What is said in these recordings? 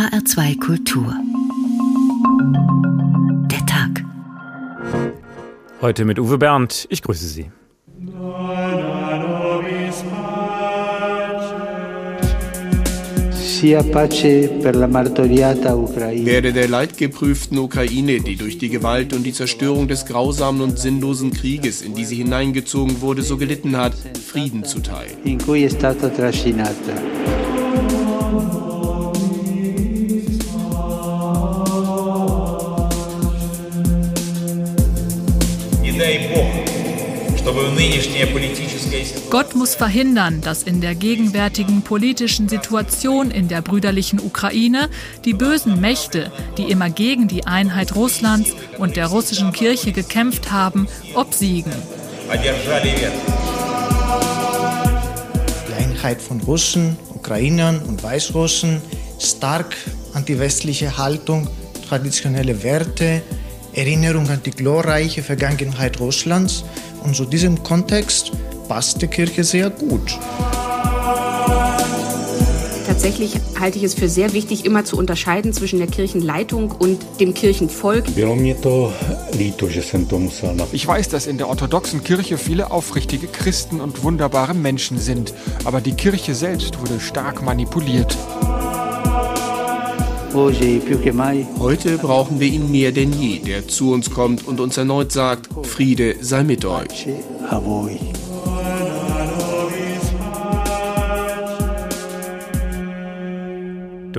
HR2 Kultur. Der Tag. Heute mit Uwe Bernd. Ich grüße Sie. Werde der leidgeprüften Ukraine, die durch die Gewalt und die Zerstörung des grausamen und sinnlosen Krieges, in die sie hineingezogen wurde, so gelitten hat, Frieden zuteil. Gott muss verhindern, dass in der gegenwärtigen politischen Situation in der brüderlichen Ukraine die bösen Mächte, die immer gegen die Einheit Russlands und der russischen Kirche gekämpft haben, obsiegen. Die Einheit von Russen, Ukrainern und Weißrussen, stark antiwestliche Haltung, traditionelle Werte, Erinnerung an die glorreiche Vergangenheit Russlands – und zu diesem Kontext passt die Kirche sehr gut. Tatsächlich halte ich es für sehr wichtig, immer zu unterscheiden zwischen der Kirchenleitung und dem Kirchenvolk. Ich weiß, dass in der orthodoxen Kirche viele aufrichtige Christen und wunderbare Menschen sind, aber die Kirche selbst wurde stark manipuliert. Heute brauchen wir ihn mehr denn je, der zu uns kommt und uns erneut sagt, Friede sei mit euch.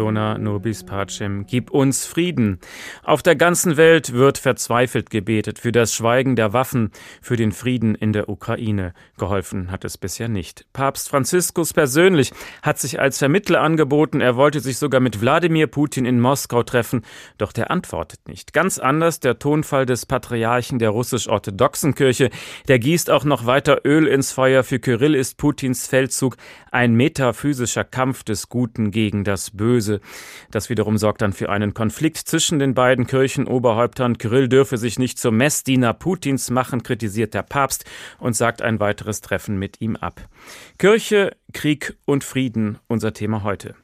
Dona nobis pacem, gib uns Frieden. Auf der ganzen Welt wird verzweifelt gebetet für das Schweigen der Waffen, für den Frieden in der Ukraine. Geholfen hat es bisher nicht. Papst Franziskus persönlich hat sich als Vermittler angeboten. Er wollte sich sogar mit Wladimir Putin in Moskau treffen, doch der antwortet nicht. Ganz anders der Tonfall des Patriarchen der russisch-orthodoxen Kirche. Der gießt auch noch weiter Öl ins Feuer. Für Kyrill ist Putins Feldzug ein metaphysischer Kampf des Guten gegen das Böse. Böse. Das wiederum sorgt dann für einen Konflikt zwischen den beiden Kirchenoberhäuptern. Kyrill dürfe sich nicht zum Messdiener Putins machen, kritisiert der Papst und sagt ein weiteres Treffen mit ihm ab. Kirche, Krieg und Frieden, unser Thema heute.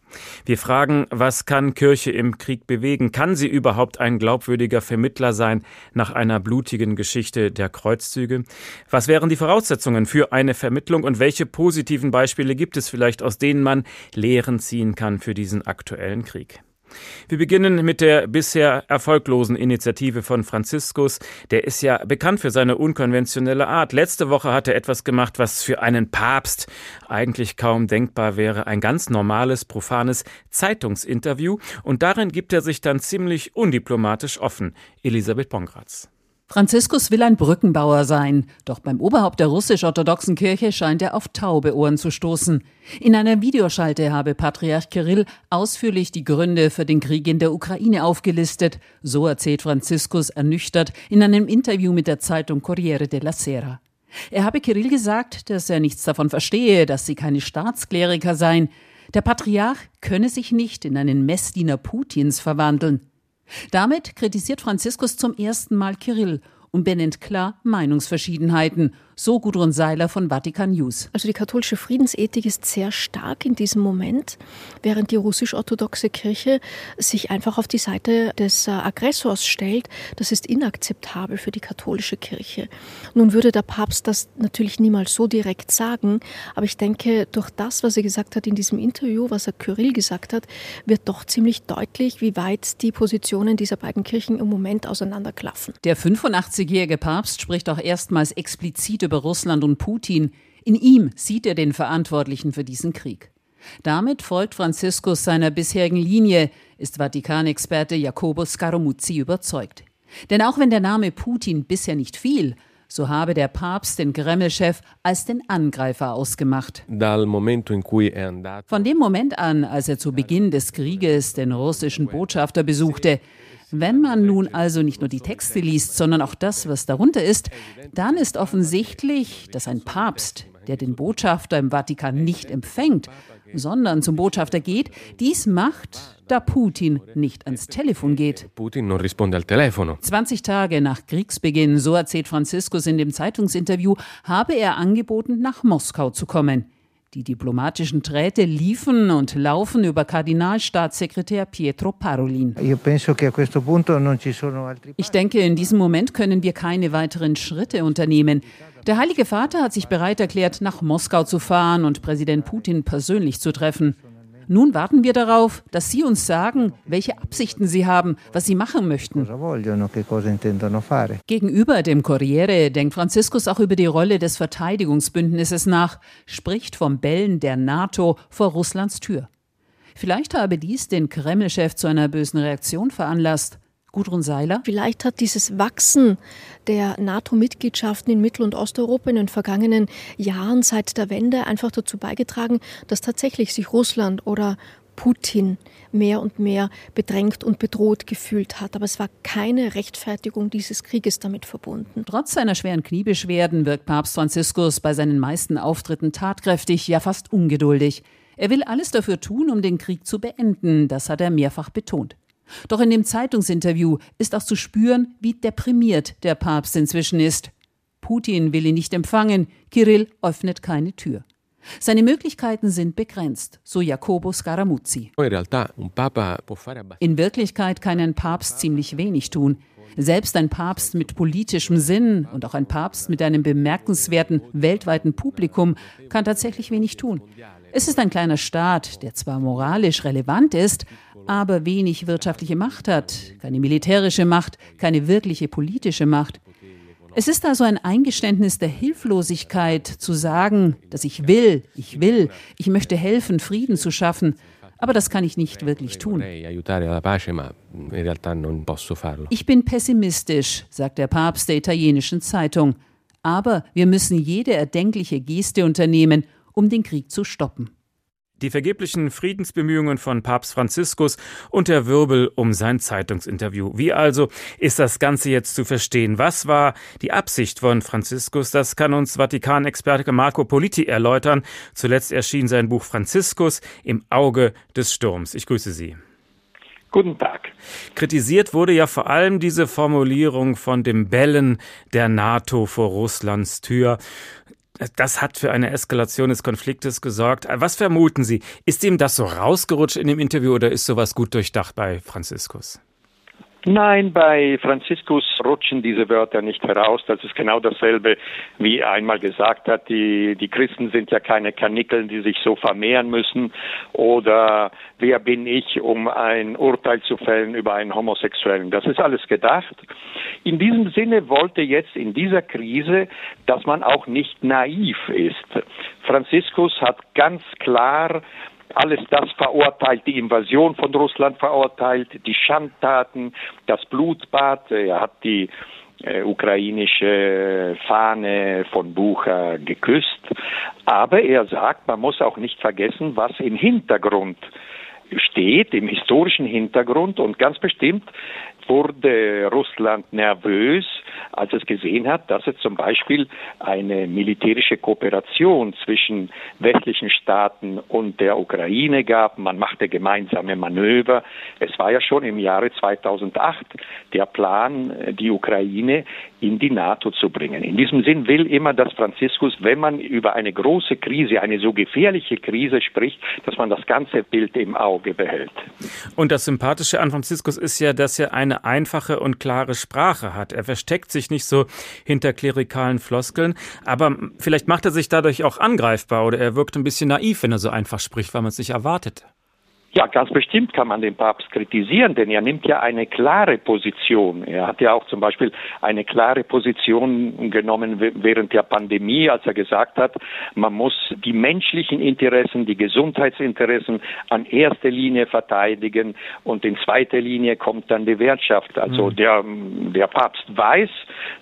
Wir fragen, was kann Kirche im Krieg bewegen? Kann sie überhaupt ein glaubwürdiger Vermittler sein nach einer blutigen Geschichte der Kreuzzüge? Was wären die Voraussetzungen für eine Vermittlung und welche positiven Beispiele gibt es vielleicht, aus denen man Lehren ziehen kann für diesen aktuellen Krieg? Wir beginnen mit der bisher erfolglosen Initiative von Franziskus. Der ist ja bekannt für seine unkonventionelle Art. Letzte Woche hat er etwas gemacht, was für einen Papst eigentlich kaum denkbar wäre. Ein ganz normales, profanes Zeitungsinterview. Und darin gibt er sich dann ziemlich undiplomatisch offen. Elisabeth Bongratz. Franziskus will ein Brückenbauer sein, doch beim Oberhaupt der russisch-orthodoxen Kirche scheint er auf taube Ohren zu stoßen. In einer Videoschalte habe Patriarch Kirill ausführlich die Gründe für den Krieg in der Ukraine aufgelistet, so erzählt Franziskus ernüchtert in einem Interview mit der Zeitung Corriere della Sera. Er habe Kirill gesagt, dass er nichts davon verstehe, dass sie keine Staatskleriker seien. Der Patriarch könne sich nicht in einen Messdiener Putins verwandeln. Damit kritisiert Franziskus zum ersten Mal Kirill und benennt klar Meinungsverschiedenheiten so Gudrun Seiler von Vatikan News. Also die katholische Friedensethik ist sehr stark in diesem Moment, während die russisch-orthodoxe Kirche sich einfach auf die Seite des äh, Aggressors stellt. Das ist inakzeptabel für die katholische Kirche. Nun würde der Papst das natürlich niemals so direkt sagen, aber ich denke, durch das, was er gesagt hat in diesem Interview, was er Kyrill gesagt hat, wird doch ziemlich deutlich, wie weit die Positionen dieser beiden Kirchen im Moment auseinanderklaffen. Der 85-jährige Papst spricht auch erstmals explizit über Russland und Putin. In ihm sieht er den Verantwortlichen für diesen Krieg. Damit folgt Franziskus seiner bisherigen Linie, ist Vatikanexperte Jacobo Scaramuzzi überzeugt. Denn auch wenn der Name Putin bisher nicht fiel, so habe der Papst den Kreml-Chef als den Angreifer ausgemacht. Von dem Moment an, als er zu Beginn des Krieges den russischen Botschafter besuchte, wenn man nun also nicht nur die Texte liest, sondern auch das, was darunter ist, dann ist offensichtlich, dass ein Papst, der den Botschafter im Vatikan nicht empfängt, sondern zum Botschafter geht, dies macht, da Putin nicht ans Telefon geht. Putin non risponde al telefono. 20 Tage nach Kriegsbeginn, so erzählt Franziskus in dem Zeitungsinterview, habe er angeboten, nach Moskau zu kommen. Die diplomatischen Träte liefen und laufen über Kardinalstaatssekretär Pietro Parolin. Ich denke, in diesem Moment können wir keine weiteren Schritte unternehmen. Der Heilige Vater hat sich bereit erklärt, nach Moskau zu fahren und Präsident Putin persönlich zu treffen. Nun warten wir darauf, dass Sie uns sagen, welche Absichten Sie haben, was Sie machen möchten. Gegenüber dem Corriere denkt Franziskus auch über die Rolle des Verteidigungsbündnisses nach, spricht vom Bellen der NATO vor Russlands Tür. Vielleicht habe dies den Kreml-Chef zu einer bösen Reaktion veranlasst. Gudrun Seiler? Vielleicht hat dieses Wachsen der NATO-Mitgliedschaften in Mittel- und Osteuropa in den vergangenen Jahren seit der Wende einfach dazu beigetragen, dass tatsächlich sich Russland oder Putin mehr und mehr bedrängt und bedroht gefühlt hat. Aber es war keine Rechtfertigung dieses Krieges damit verbunden. Trotz seiner schweren Kniebeschwerden wirkt Papst Franziskus bei seinen meisten Auftritten tatkräftig, ja fast ungeduldig. Er will alles dafür tun, um den Krieg zu beenden, das hat er mehrfach betont. Doch in dem Zeitungsinterview ist auch zu spüren, wie deprimiert der Papst inzwischen ist. Putin will ihn nicht empfangen, Kirill öffnet keine Tür. Seine Möglichkeiten sind begrenzt, so Jacobo Scaramuzzi. In Wirklichkeit kann ein Papst ziemlich wenig tun. Selbst ein Papst mit politischem Sinn und auch ein Papst mit einem bemerkenswerten weltweiten Publikum kann tatsächlich wenig tun. Es ist ein kleiner Staat, der zwar moralisch relevant ist, aber wenig wirtschaftliche Macht hat, keine militärische Macht, keine wirkliche politische Macht. Es ist also ein Eingeständnis der Hilflosigkeit zu sagen, dass ich will, ich will, ich möchte helfen, Frieden zu schaffen, aber das kann ich nicht wirklich tun. Ich bin pessimistisch, sagt der Papst der italienischen Zeitung, aber wir müssen jede erdenkliche Geste unternehmen, um den Krieg zu stoppen. Die vergeblichen Friedensbemühungen von Papst Franziskus und der Wirbel um sein Zeitungsinterview. Wie also ist das Ganze jetzt zu verstehen? Was war die Absicht von Franziskus? Das kann uns Vatikanexperte Marco Politi erläutern. Zuletzt erschien sein Buch Franziskus im Auge des Sturms. Ich grüße Sie. Guten Tag. Kritisiert wurde ja vor allem diese Formulierung von dem Bellen der NATO vor Russlands Tür. Das hat für eine Eskalation des Konfliktes gesorgt. Was vermuten Sie? Ist ihm das so rausgerutscht in dem Interview oder ist sowas gut durchdacht bei Franziskus? Nein, bei Franziskus rutschen diese Wörter nicht heraus. Das ist genau dasselbe, wie er einmal gesagt hat, die, die Christen sind ja keine Kanickeln, die sich so vermehren müssen. Oder wer bin ich, um ein Urteil zu fällen über einen Homosexuellen? Das ist alles gedacht. In diesem Sinne wollte jetzt in dieser Krise, dass man auch nicht naiv ist. Franziskus hat ganz klar alles das verurteilt, die Invasion von Russland verurteilt, die Schandtaten, das Blutbad. Er hat die äh, ukrainische Fahne von Bucha geküsst. Aber er sagt, man muss auch nicht vergessen, was im Hintergrund steht, im historischen Hintergrund. Und ganz bestimmt wurde Russland nervös, als es gesehen hat, dass es zum Beispiel eine militärische Kooperation zwischen westlichen Staaten und der Ukraine gab. Man machte gemeinsame Manöver. Es war ja schon im Jahre 2008 der Plan, die Ukraine in die NATO zu bringen. In diesem Sinn will immer das Franziskus, wenn man über eine große Krise, eine so gefährliche Krise spricht, dass man das ganze Bild im Auge behält. Und das Sympathische an Franziskus ist ja, dass er eine einfache und klare Sprache hat. Er versteckt sich nicht so hinter klerikalen Floskeln, aber vielleicht macht er sich dadurch auch angreifbar oder er wirkt ein bisschen naiv, wenn er so einfach spricht, weil man es nicht erwartet. Ja, ganz bestimmt kann man den Papst kritisieren, denn er nimmt ja eine klare Position. Er hat ja auch zum Beispiel eine klare Position genommen während der Pandemie, als er gesagt hat, man muss die menschlichen Interessen, die Gesundheitsinteressen an erster Linie verteidigen und in zweiter Linie kommt dann die Wirtschaft. Also mhm. der, der Papst weiß,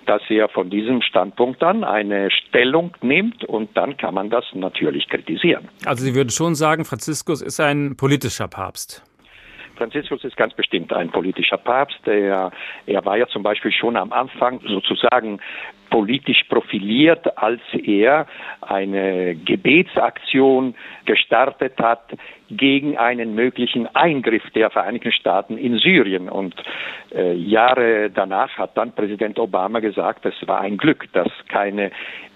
dass er von diesem Standpunkt an eine Stellung nimmt und dann kann man das natürlich kritisieren. Also Sie würden schon sagen, Franziskus ist ein politischer politischer Papst? Franziskus ist ganz bestimmt ein politischer Papst. Er, er war ja zum Beispiel schon am Anfang sozusagen politisch profiliert, als er eine Gebetsaktion gestartet hat gegen einen möglichen Eingriff der Vereinigten Staaten in Syrien. Und äh, Jahre danach hat dann Präsident Obama gesagt, es war ein Glück, dass keine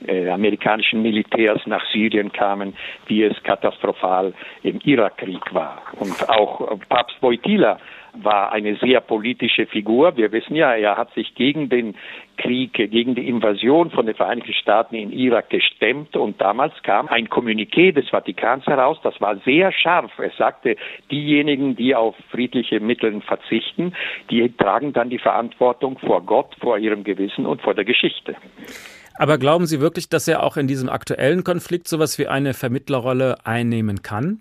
äh, amerikanischen Militärs nach Syrien kamen, wie es katastrophal im Irakkrieg war. Und auch Papst Wojtyla war eine sehr politische Figur. Wir wissen ja, er hat sich gegen den Krieg, gegen die Invasion von den Vereinigten Staaten in Irak gestemmt und damals kam ein Kommuniqué des Vatikans heraus, das war sehr scharf. Es sagte, diejenigen, die auf friedliche Mittel verzichten, die tragen dann die Verantwortung vor Gott, vor ihrem Gewissen und vor der Geschichte. Aber glauben Sie wirklich, dass er auch in diesem aktuellen Konflikt sowas wie eine Vermittlerrolle einnehmen kann?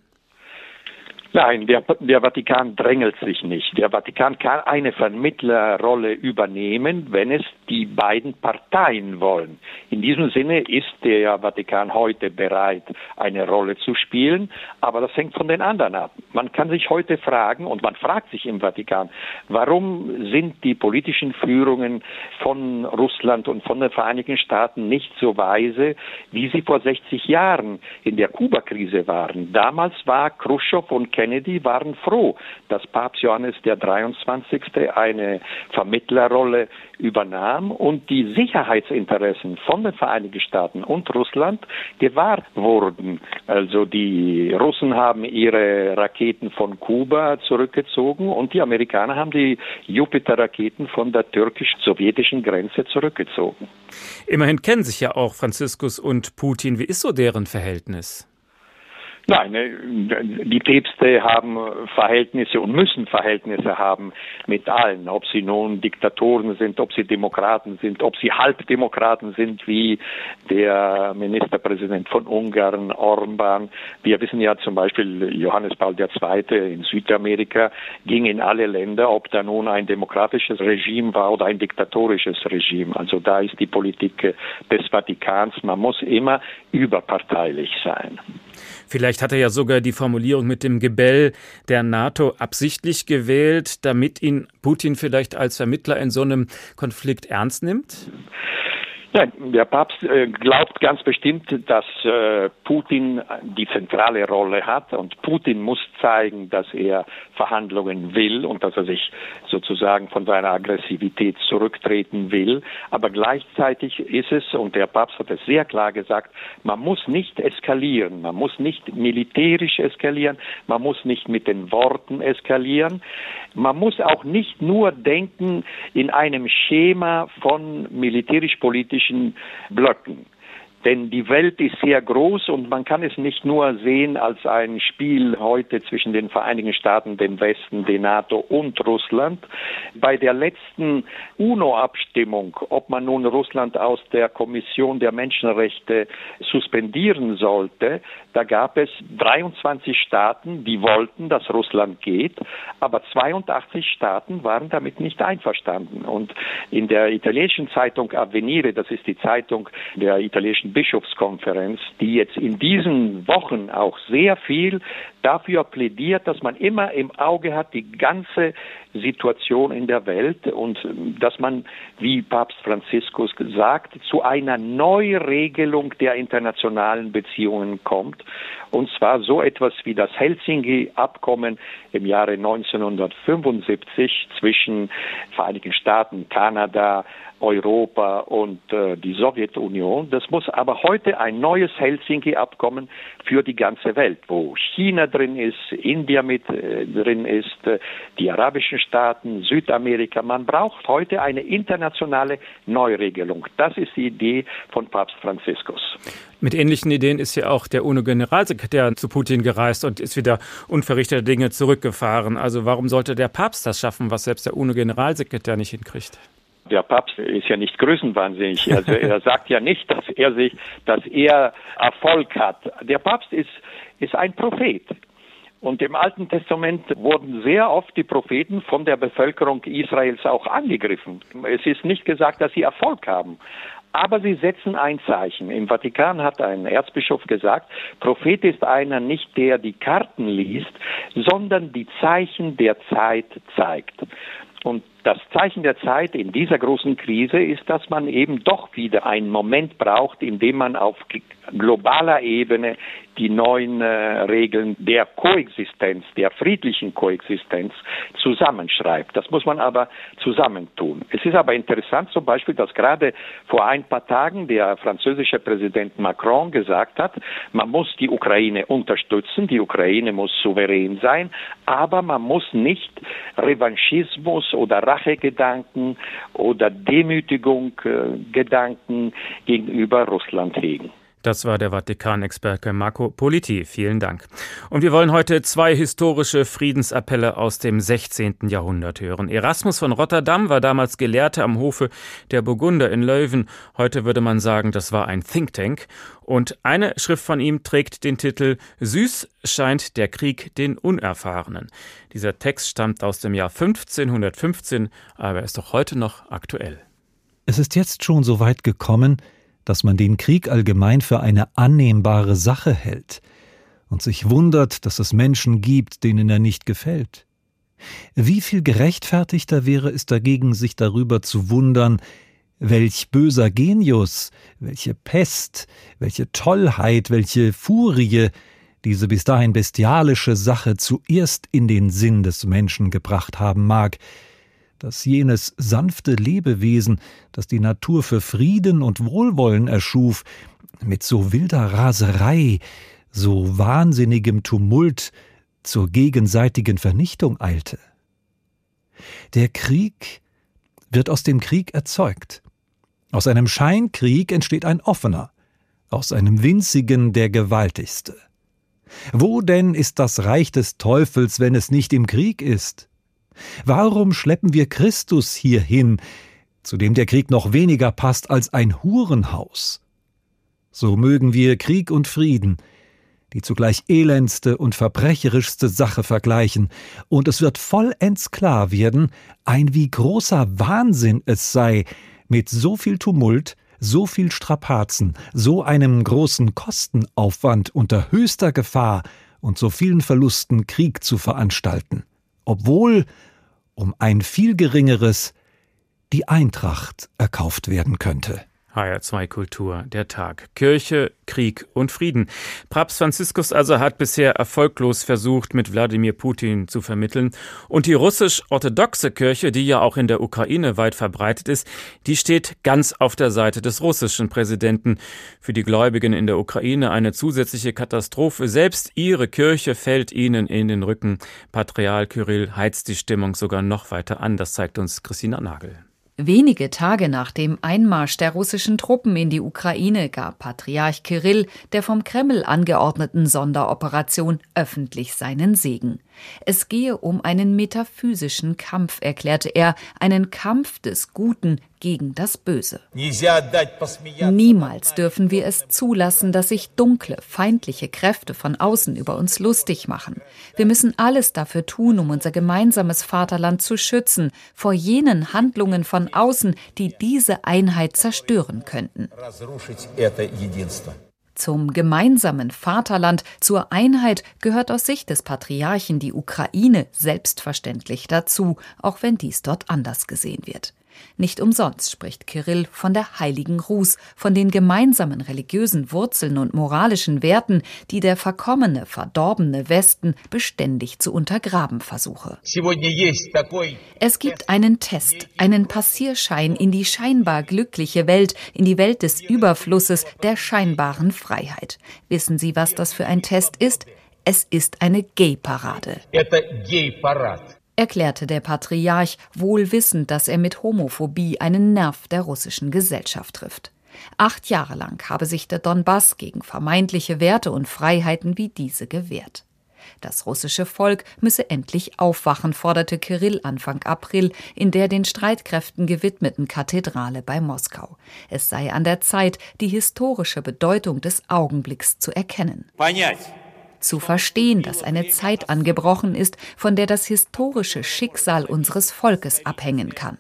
Nein, der, der, Vatikan drängelt sich nicht. Der Vatikan kann eine Vermittlerrolle übernehmen, wenn es die beiden Parteien wollen. In diesem Sinne ist der Vatikan heute bereit, eine Rolle zu spielen, aber das hängt von den anderen ab. Man kann sich heute fragen, und man fragt sich im Vatikan, warum sind die politischen Führungen von Russland und von den Vereinigten Staaten nicht so weise, wie sie vor 60 Jahren in der Kuba-Krise waren. Damals war Khrushchev und Kennedy waren froh, dass Papst Johannes der 23. eine Vermittlerrolle übernahm und die Sicherheitsinteressen von den Vereinigten Staaten und Russland gewahrt wurden. Also die Russen haben ihre Raketen von Kuba zurückgezogen und die Amerikaner haben die Jupiter-Raketen von der türkisch-sowjetischen Grenze zurückgezogen. Immerhin kennen sich ja auch Franziskus und Putin. Wie ist so deren Verhältnis? Nein, ne, die Päpste haben Verhältnisse und müssen Verhältnisse haben mit allen, ob sie nun Diktatoren sind, ob sie Demokraten sind, ob sie Halbdemokraten sind, wie der Ministerpräsident von Ungarn, Orban. Wir wissen ja zum Beispiel, Johannes Paul II. in Südamerika ging in alle Länder, ob da nun ein demokratisches Regime war oder ein diktatorisches Regime. Also da ist die Politik des Vatikans, man muss immer überparteilich sein. Vielleicht hat er ja sogar die Formulierung mit dem Gebell der NATO absichtlich gewählt, damit ihn Putin vielleicht als Vermittler in so einem Konflikt ernst nimmt? Nein, der Papst äh, glaubt ganz bestimmt, dass äh, Putin die zentrale Rolle hat und Putin muss zeigen, dass er Verhandlungen will und dass er sich sozusagen von seiner Aggressivität zurücktreten will. Aber gleichzeitig ist es, und der Papst hat es sehr klar gesagt, man muss nicht eskalieren, man muss nicht militärisch eskalieren, man muss nicht mit den Worten eskalieren, man muss auch nicht nur denken in einem Schema von militärisch-politisch politischen Blöcken. Denn die Welt ist sehr groß und man kann es nicht nur sehen als ein Spiel heute zwischen den Vereinigten Staaten, dem Westen, der NATO und Russland. Bei der letzten UNO-Abstimmung, ob man nun Russland aus der Kommission der Menschenrechte suspendieren sollte, da gab es 23 Staaten, die wollten, dass Russland geht, aber 82 Staaten waren damit nicht einverstanden. Und in der italienischen Zeitung Avvenire, das ist die Zeitung der italienischen Bischofskonferenz, die jetzt in diesen Wochen auch sehr viel dafür plädiert, dass man immer im Auge hat die ganze Situation in der Welt und dass man, wie Papst Franziskus sagt, zu einer Neuregelung der internationalen Beziehungen kommt. Und zwar so etwas wie das Helsinki-Abkommen im Jahre 1975 zwischen Vereinigten Staaten, Kanada, Europa und äh, die Sowjetunion. Das muss aber heute ein neues Helsinki-Abkommen für die ganze Welt, wo China drin ist, India mit äh, drin ist, äh, die arabischen Staaten, Südamerika. Man braucht heute eine internationale Neuregelung. Das ist die Idee von Papst Franziskus. Mit ähnlichen Ideen ist ja auch der UNO-Generalsekretär zu Putin gereist und ist wieder unverrichteter Dinge zurückgefahren. Also warum sollte der Papst das schaffen, was selbst der UNO-Generalsekretär nicht hinkriegt? Der Papst ist ja nicht größenwahnsinnig. Also er sagt ja nicht, dass er sich, dass er Erfolg hat. Der Papst ist, ist ein Prophet. Und im Alten Testament wurden sehr oft die Propheten von der Bevölkerung Israels auch angegriffen. Es ist nicht gesagt, dass sie Erfolg haben. Aber sie setzen ein Zeichen. Im Vatikan hat ein Erzbischof gesagt, Prophet ist einer nicht, der die Karten liest, sondern die Zeichen der Zeit zeigt. Und das Zeichen der Zeit in dieser großen Krise ist, dass man eben doch wieder einen Moment braucht, in dem man auf globaler Ebene die neuen äh, Regeln der Koexistenz, der friedlichen Koexistenz zusammenschreibt. Das muss man aber zusammentun. Es ist aber interessant zum Beispiel, dass gerade vor ein paar Tagen der französische Präsident Macron gesagt hat, man muss die Ukraine unterstützen, die Ukraine muss souverän sein, aber man muss nicht Revanchismus oder Rachegedanken oder Demütigung äh, Gedanken gegenüber Russland hegen. Das war der Vatikanexperte Marco Politi. Vielen Dank. Und wir wollen heute zwei historische Friedensappelle aus dem 16. Jahrhundert hören. Erasmus von Rotterdam war damals Gelehrter am Hofe der Burgunder in Leuven. Heute würde man sagen, das war ein Think Tank. Und eine Schrift von ihm trägt den Titel Süß scheint der Krieg den Unerfahrenen. Dieser Text stammt aus dem Jahr 1515, aber ist doch heute noch aktuell. Es ist jetzt schon so weit gekommen, dass man den Krieg allgemein für eine annehmbare Sache hält und sich wundert, dass es Menschen gibt, denen er nicht gefällt. Wie viel gerechtfertigter wäre es dagegen, sich darüber zu wundern, welch böser Genius, welche Pest, welche Tollheit, welche Furie diese bis dahin bestialische Sache zuerst in den Sinn des Menschen gebracht haben mag, dass jenes sanfte Lebewesen, das die Natur für Frieden und Wohlwollen erschuf, mit so wilder Raserei, so wahnsinnigem Tumult zur gegenseitigen Vernichtung eilte. Der Krieg wird aus dem Krieg erzeugt. Aus einem Scheinkrieg entsteht ein offener, aus einem winzigen der gewaltigste. Wo denn ist das Reich des Teufels, wenn es nicht im Krieg ist? Warum schleppen wir Christus hierhin, zu dem der Krieg noch weniger passt als ein Hurenhaus? So mögen wir Krieg und Frieden, die zugleich elendste und verbrecherischste Sache vergleichen, und es wird vollends klar werden, ein wie großer Wahnsinn es sei, mit so viel Tumult, so viel Strapazen, so einem großen Kostenaufwand unter höchster Gefahr und so vielen Verlusten Krieg zu veranstalten, obwohl um ein viel geringeres die Eintracht erkauft werden könnte. HR2 Kultur, der Tag. Kirche, Krieg und Frieden. Papst Franziskus also hat bisher erfolglos versucht, mit Wladimir Putin zu vermitteln. Und die russisch-orthodoxe Kirche, die ja auch in der Ukraine weit verbreitet ist, die steht ganz auf der Seite des russischen Präsidenten. Für die Gläubigen in der Ukraine eine zusätzliche Katastrophe. Selbst ihre Kirche fällt ihnen in den Rücken. Patriarch Kyrill heizt die Stimmung sogar noch weiter an. Das zeigt uns Christina Nagel. Wenige Tage nach dem Einmarsch der russischen Truppen in die Ukraine gab Patriarch Kirill der vom Kreml angeordneten Sonderoperation öffentlich seinen Segen. Es gehe um einen metaphysischen Kampf, erklärte er, einen Kampf des Guten gegen das Böse. Niemals dürfen wir es zulassen, dass sich dunkle, feindliche Kräfte von außen über uns lustig machen. Wir müssen alles dafür tun, um unser gemeinsames Vaterland zu schützen vor jenen Handlungen von außen, die diese Einheit zerstören könnten zum gemeinsamen Vaterland, zur Einheit gehört aus Sicht des Patriarchen die Ukraine selbstverständlich dazu, auch wenn dies dort anders gesehen wird. Nicht umsonst spricht Kirill von der heiligen Ruß, von den gemeinsamen religiösen Wurzeln und moralischen Werten, die der verkommene, verdorbene Westen beständig zu untergraben versuche. Es gibt einen Test, einen Passierschein in die scheinbar glückliche Welt, in die Welt des Überflusses, der scheinbaren Freiheit. Wissen Sie, was das für ein Test ist? Es ist eine Gay-Parade erklärte der Patriarch, wohl wissend, dass er mit Homophobie einen Nerv der russischen Gesellschaft trifft. Acht Jahre lang habe sich der Donbass gegen vermeintliche Werte und Freiheiten wie diese gewehrt. Das russische Volk müsse endlich aufwachen, forderte Kirill Anfang April in der den Streitkräften gewidmeten Kathedrale bei Moskau. Es sei an der Zeit, die historische Bedeutung des Augenblicks zu erkennen zu verstehen, dass eine Zeit angebrochen ist, von der das historische Schicksal unseres Volkes abhängen kann.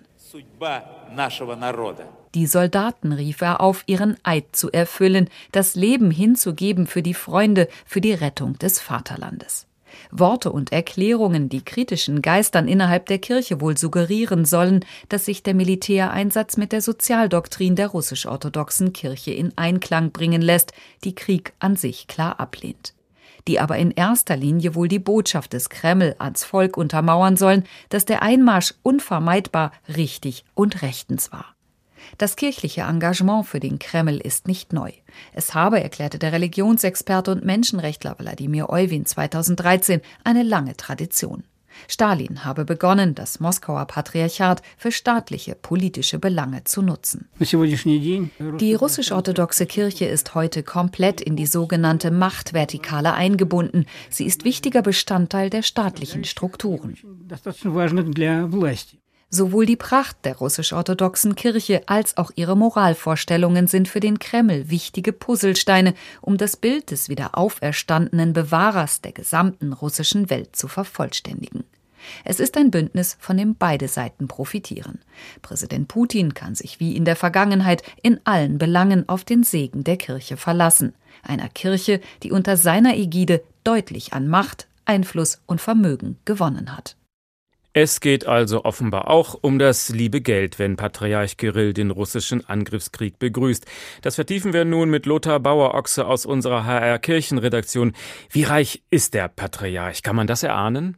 Die Soldaten rief er auf, ihren Eid zu erfüllen, das Leben hinzugeben für die Freunde, für die Rettung des Vaterlandes. Worte und Erklärungen, die kritischen Geistern innerhalb der Kirche wohl suggerieren sollen, dass sich der Militäreinsatz mit der Sozialdoktrin der russisch-orthodoxen Kirche in Einklang bringen lässt, die Krieg an sich klar ablehnt die aber in erster Linie wohl die Botschaft des Kreml ans Volk untermauern sollen, dass der Einmarsch unvermeidbar richtig und rechtens war. Das kirchliche Engagement für den Kreml ist nicht neu. Es habe, erklärte der Religionsexperte und Menschenrechtler Wladimir Euwin 2013, eine lange Tradition. Stalin habe begonnen, das Moskauer Patriarchat für staatliche politische Belange zu nutzen. Die russisch-orthodoxe Kirche ist heute komplett in die sogenannte Machtvertikale eingebunden. Sie ist wichtiger Bestandteil der staatlichen Strukturen. Sowohl die Pracht der russisch-orthodoxen Kirche als auch ihre Moralvorstellungen sind für den Kreml wichtige Puzzlesteine, um das Bild des wieder auferstandenen Bewahrers der gesamten russischen Welt zu vervollständigen. Es ist ein Bündnis, von dem beide Seiten profitieren. Präsident Putin kann sich wie in der Vergangenheit in allen Belangen auf den Segen der Kirche verlassen, einer Kirche, die unter seiner Ägide deutlich an Macht, Einfluss und Vermögen gewonnen hat. Es geht also offenbar auch um das liebe Geld, wenn Patriarch Kirill den russischen Angriffskrieg begrüßt. Das vertiefen wir nun mit Lothar Bauer-Ochse aus unserer HR Kirchenredaktion. Wie reich ist der Patriarch? Kann man das erahnen?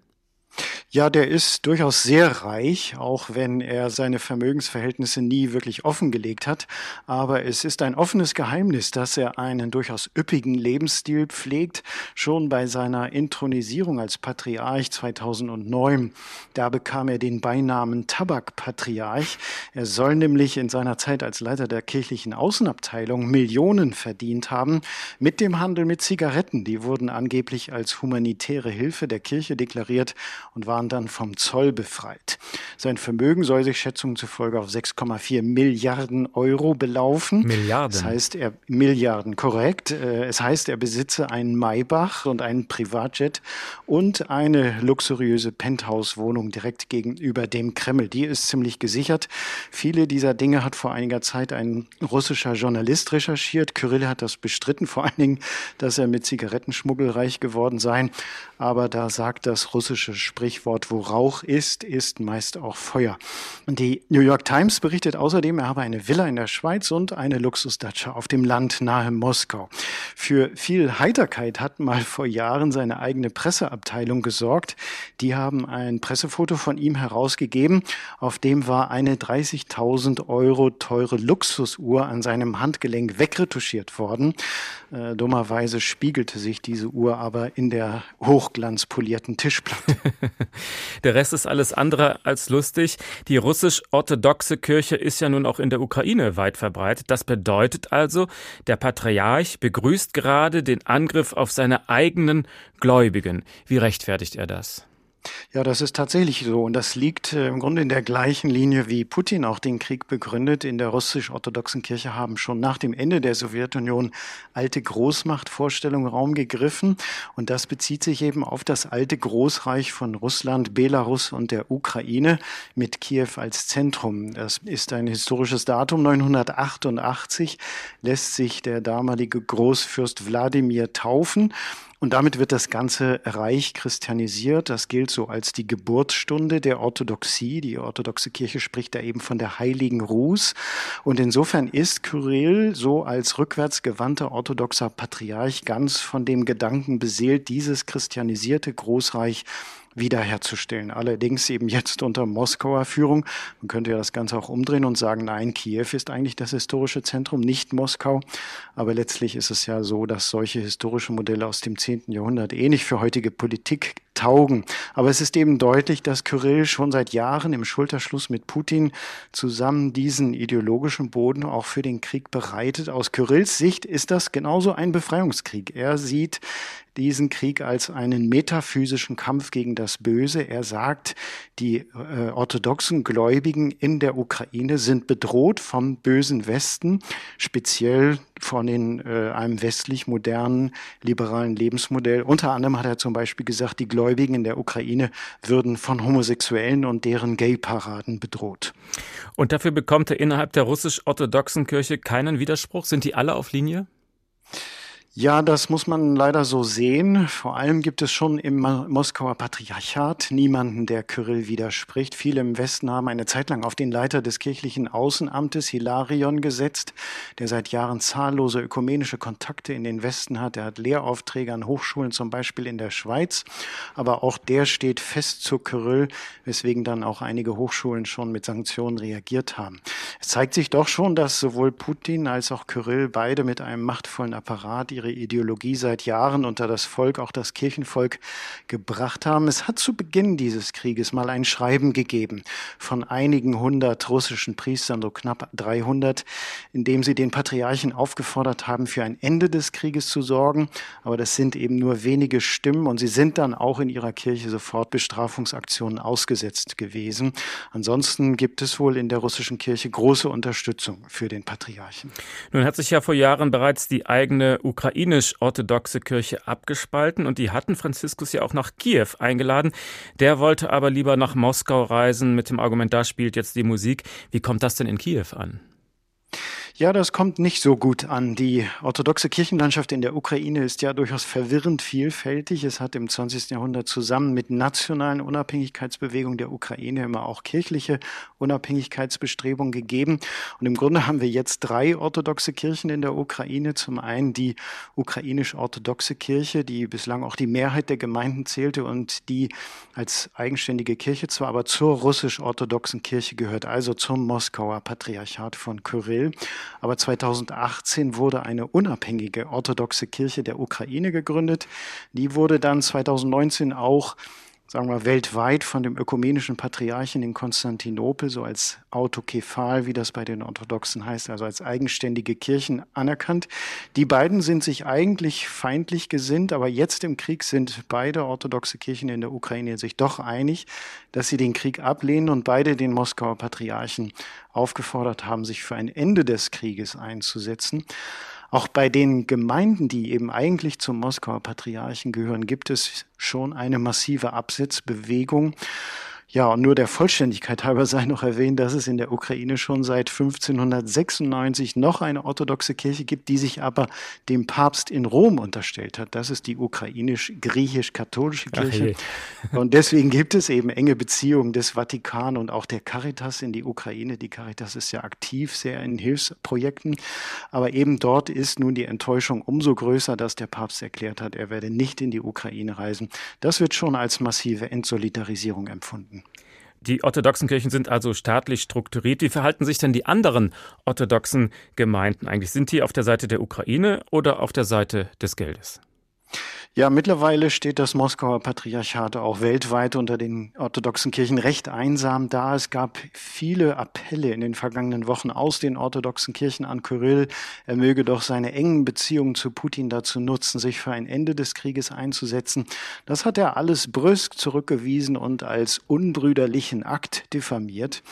Ja, der ist durchaus sehr reich, auch wenn er seine Vermögensverhältnisse nie wirklich offengelegt hat. Aber es ist ein offenes Geheimnis, dass er einen durchaus üppigen Lebensstil pflegt. Schon bei seiner Intronisierung als Patriarch 2009, da bekam er den Beinamen Tabakpatriarch. Er soll nämlich in seiner Zeit als Leiter der kirchlichen Außenabteilung Millionen verdient haben mit dem Handel mit Zigaretten. Die wurden angeblich als humanitäre Hilfe der Kirche deklariert und waren dann vom Zoll befreit. Sein Vermögen soll sich Schätzungen zufolge auf 6,4 Milliarden Euro belaufen. Milliarden. Das heißt, er Milliarden, korrekt. Äh, es heißt, er besitze einen Maybach und einen Privatjet und eine luxuriöse Penthouse-Wohnung direkt gegenüber dem Kreml. Die ist ziemlich gesichert. Viele dieser Dinge hat vor einiger Zeit ein russischer Journalist recherchiert. Kyrill hat das bestritten, vor allen Dingen, dass er mit Zigarettenschmuggel reich geworden sei. Aber da sagt das russische Sprichwort, wo Rauch ist, ist meist auch Feuer. Die New York Times berichtet außerdem, er habe eine Villa in der Schweiz und eine Luxusdatscha auf dem Land nahe Moskau. Für viel Heiterkeit hat mal vor Jahren seine eigene Presseabteilung gesorgt. Die haben ein Pressefoto von ihm herausgegeben. Auf dem war eine 30.000 Euro teure Luxusuhr an seinem Handgelenk wegretuschiert worden. Äh, dummerweise spiegelte sich diese Uhr aber in der hochglanzpolierten Tischplatte. Der Rest ist alles andere als lustig. Die russisch-orthodoxe Kirche ist ja nun auch in der Ukraine weit verbreitet. Das bedeutet also, der Patriarch begrüßt gerade den Angriff auf seine eigenen Gläubigen. Wie rechtfertigt er das? Ja, das ist tatsächlich so. Und das liegt äh, im Grunde in der gleichen Linie, wie Putin auch den Krieg begründet. In der russisch-orthodoxen Kirche haben schon nach dem Ende der Sowjetunion alte Großmachtvorstellungen Raum gegriffen. Und das bezieht sich eben auf das alte Großreich von Russland, Belarus und der Ukraine mit Kiew als Zentrum. Das ist ein historisches Datum. 988 lässt sich der damalige Großfürst Wladimir taufen. Und damit wird das ganze Reich christianisiert. Das gilt so als die Geburtsstunde der Orthodoxie. Die orthodoxe Kirche spricht da eben von der heiligen Ruß. Und insofern ist Kyrill so als rückwärtsgewandter orthodoxer Patriarch ganz von dem Gedanken beseelt, dieses christianisierte Großreich wiederherzustellen. Allerdings eben jetzt unter Moskauer Führung. Man könnte ja das Ganze auch umdrehen und sagen, nein, Kiew ist eigentlich das historische Zentrum, nicht Moskau. Aber letztlich ist es ja so, dass solche historische Modelle aus dem 10. Jahrhundert nicht für heutige Politik taugen. Aber es ist eben deutlich, dass Kyrill schon seit Jahren im Schulterschluss mit Putin zusammen diesen ideologischen Boden auch für den Krieg bereitet. Aus Kyrills Sicht ist das genauso ein Befreiungskrieg. Er sieht diesen Krieg als einen metaphysischen Kampf gegen das Böse. Er sagt, die äh, orthodoxen Gläubigen in der Ukraine sind bedroht vom bösen Westen, speziell von den, äh, einem westlich modernen liberalen Lebensmodell. Unter anderem hat er zum Beispiel gesagt, die Gläubigen in der Ukraine würden von Homosexuellen und deren Gay-Paraden bedroht. Und dafür bekommt er innerhalb der russisch-orthodoxen Kirche keinen Widerspruch? Sind die alle auf Linie? Ja, das muss man leider so sehen. Vor allem gibt es schon im Moskauer Patriarchat niemanden, der Kyrill widerspricht. Viele im Westen haben eine Zeit lang auf den Leiter des kirchlichen Außenamtes Hilarion gesetzt, der seit Jahren zahllose ökumenische Kontakte in den Westen hat. Er hat Lehraufträge an Hochschulen, zum Beispiel in der Schweiz. Aber auch der steht fest zu Kyrill, weswegen dann auch einige Hochschulen schon mit Sanktionen reagiert haben. Es zeigt sich doch schon, dass sowohl Putin als auch Kyrill beide mit einem machtvollen Apparat ihre Ideologie seit Jahren unter das Volk, auch das Kirchenvolk, gebracht haben. Es hat zu Beginn dieses Krieges mal ein Schreiben gegeben von einigen hundert russischen Priestern, so knapp 300, in dem sie den Patriarchen aufgefordert haben, für ein Ende des Krieges zu sorgen. Aber das sind eben nur wenige Stimmen und sie sind dann auch in ihrer Kirche sofort Bestrafungsaktionen ausgesetzt gewesen. Ansonsten gibt es wohl in der russischen Kirche große Unterstützung für den Patriarchen. Nun hat sich ja vor Jahren bereits die eigene Ukraine ukrainisch-orthodoxe Kirche abgespalten und die hatten Franziskus ja auch nach Kiew eingeladen. Der wollte aber lieber nach Moskau reisen mit dem Argument, da spielt jetzt die Musik. Wie kommt das denn in Kiew an? Ja, das kommt nicht so gut an. Die orthodoxe Kirchenlandschaft in der Ukraine ist ja durchaus verwirrend vielfältig. Es hat im 20. Jahrhundert zusammen mit nationalen Unabhängigkeitsbewegungen der Ukraine immer auch kirchliche Unabhängigkeitsbestrebungen gegeben. Und im Grunde haben wir jetzt drei orthodoxe Kirchen in der Ukraine. Zum einen die ukrainisch-orthodoxe Kirche, die bislang auch die Mehrheit der Gemeinden zählte und die als eigenständige Kirche zwar, aber zur russisch-orthodoxen Kirche gehört, also zum Moskauer Patriarchat von Kyrill. Aber 2018 wurde eine unabhängige orthodoxe Kirche der Ukraine gegründet. Die wurde dann 2019 auch sagen wir, weltweit von dem ökumenischen Patriarchen in Konstantinopel so als autokephal, wie das bei den Orthodoxen heißt, also als eigenständige Kirchen anerkannt. Die beiden sind sich eigentlich feindlich gesinnt, aber jetzt im Krieg sind beide orthodoxe Kirchen in der Ukraine sich doch einig, dass sie den Krieg ablehnen und beide den Moskauer Patriarchen aufgefordert haben, sich für ein Ende des Krieges einzusetzen. Auch bei den Gemeinden, die eben eigentlich zum Moskauer Patriarchen gehören, gibt es schon eine massive Absetzbewegung. Ja, und nur der Vollständigkeit halber sei noch erwähnt, dass es in der Ukraine schon seit 1596 noch eine orthodoxe Kirche gibt, die sich aber dem Papst in Rom unterstellt hat. Das ist die ukrainisch-griechisch-katholische Kirche. Und deswegen gibt es eben enge Beziehungen des Vatikan und auch der Caritas in die Ukraine. Die Caritas ist ja aktiv, sehr in Hilfsprojekten. Aber eben dort ist nun die Enttäuschung umso größer, dass der Papst erklärt hat, er werde nicht in die Ukraine reisen. Das wird schon als massive Entsolidarisierung empfunden. Die orthodoxen Kirchen sind also staatlich strukturiert. Wie verhalten sich denn die anderen orthodoxen Gemeinden eigentlich? Sind die auf der Seite der Ukraine oder auf der Seite des Geldes? Ja, mittlerweile steht das Moskauer Patriarchat auch weltweit unter den orthodoxen Kirchen recht einsam da. Es gab viele Appelle in den vergangenen Wochen aus den orthodoxen Kirchen an Kyrill, er möge doch seine engen Beziehungen zu Putin dazu nutzen, sich für ein Ende des Krieges einzusetzen. Das hat er alles brüsk zurückgewiesen und als unbrüderlichen Akt diffamiert.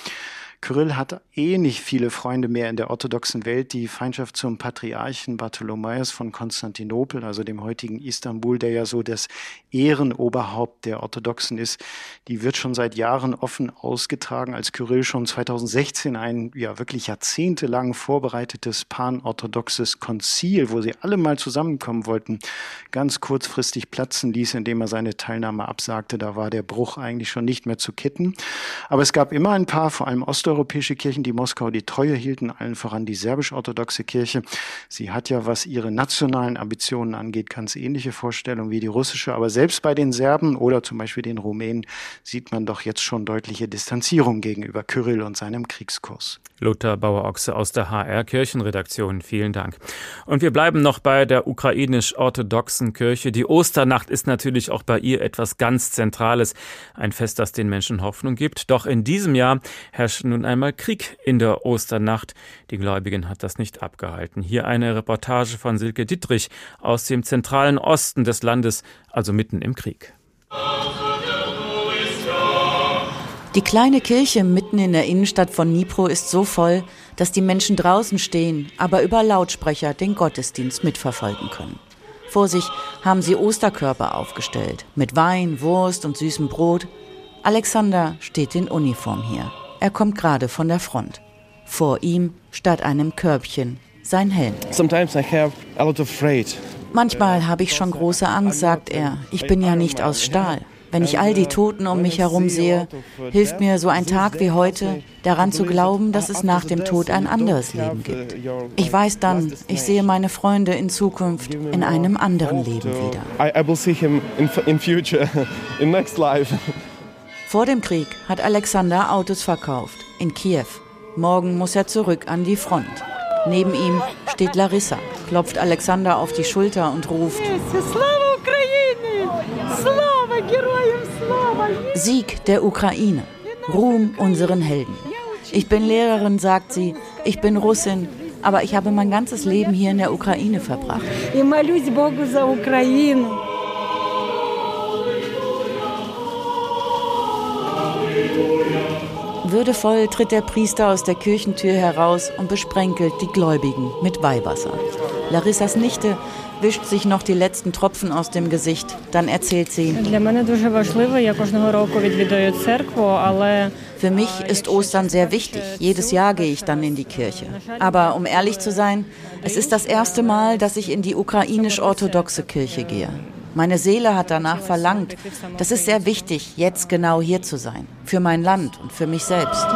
Kyrill hat eh nicht viele Freunde mehr in der orthodoxen Welt. Die Feindschaft zum Patriarchen Bartholomäus von Konstantinopel, also dem heutigen Istanbul, der ja so das Ehrenoberhaupt der Orthodoxen ist, die wird schon seit Jahren offen ausgetragen, als Kyrill schon 2016 ein ja wirklich jahrzehntelang vorbereitetes panorthodoxes Konzil, wo sie alle mal zusammenkommen wollten, ganz kurzfristig platzen ließ, indem er seine Teilnahme absagte. Da war der Bruch eigentlich schon nicht mehr zu kitten. Aber es gab immer ein paar, vor allem Ost osteuropäische Kirchen, die Moskau die Treue hielten, allen voran die serbisch-orthodoxe Kirche. Sie hat ja, was ihre nationalen Ambitionen angeht, ganz ähnliche Vorstellungen wie die russische. Aber selbst bei den Serben oder zum Beispiel den Rumänen sieht man doch jetzt schon deutliche Distanzierung gegenüber Kyrill und seinem Kriegskurs. Lothar Bauer-Ochse aus der HR Kirchenredaktion. Vielen Dank. Und wir bleiben noch bei der ukrainisch-orthodoxen Kirche. Die Osternacht ist natürlich auch bei ihr etwas ganz Zentrales. Ein Fest, das den Menschen Hoffnung gibt. Doch in diesem Jahr herrscht nun einmal Krieg in der Osternacht. Die Gläubigen hat das nicht abgehalten. Hier eine Reportage von Silke Dittrich aus dem zentralen Osten des Landes, also mitten im Krieg. Die kleine Kirche mitten in der Innenstadt von Dnipro ist so voll, dass die Menschen draußen stehen, aber über Lautsprecher den Gottesdienst mitverfolgen können. Vor sich haben sie Osterkörper aufgestellt, mit Wein, Wurst und süßem Brot. Alexander steht in Uniform hier. Er kommt gerade von der Front. Vor ihm, statt einem Körbchen, sein Helm. Sometimes I have a lot of afraid Manchmal habe ich schon große Angst, sagt er. Ich bin ja nicht aus Stahl. Wenn ich all die Toten um mich herum sehe, hilft mir so ein Tag wie heute daran zu glauben, dass es nach dem Tod ein anderes Leben gibt. Ich weiß dann, ich sehe meine Freunde in Zukunft in einem anderen Leben wieder. Vor dem Krieg hat Alexander Autos verkauft in Kiew. Morgen muss er zurück an die Front. Neben ihm steht Larissa, klopft Alexander auf die Schulter und ruft Sieg der Ukraine, Ruhm unseren Helden. Ich bin Lehrerin, sagt sie, ich bin Russin, aber ich habe mein ganzes Leben hier in der Ukraine verbracht. Würdevoll tritt der Priester aus der Kirchentür heraus und besprenkelt die Gläubigen mit Weihwasser. Larissas Nichte wischt sich noch die letzten Tropfen aus dem Gesicht. Dann erzählt sie. Für mich ist Ostern sehr wichtig. Jedes Jahr gehe ich dann in die Kirche. Aber um ehrlich zu sein, es ist das erste Mal, dass ich in die ukrainisch-orthodoxe Kirche gehe. Meine Seele hat danach verlangt. Das ist sehr wichtig, jetzt genau hier zu sein. Für mein Land und für mich selbst.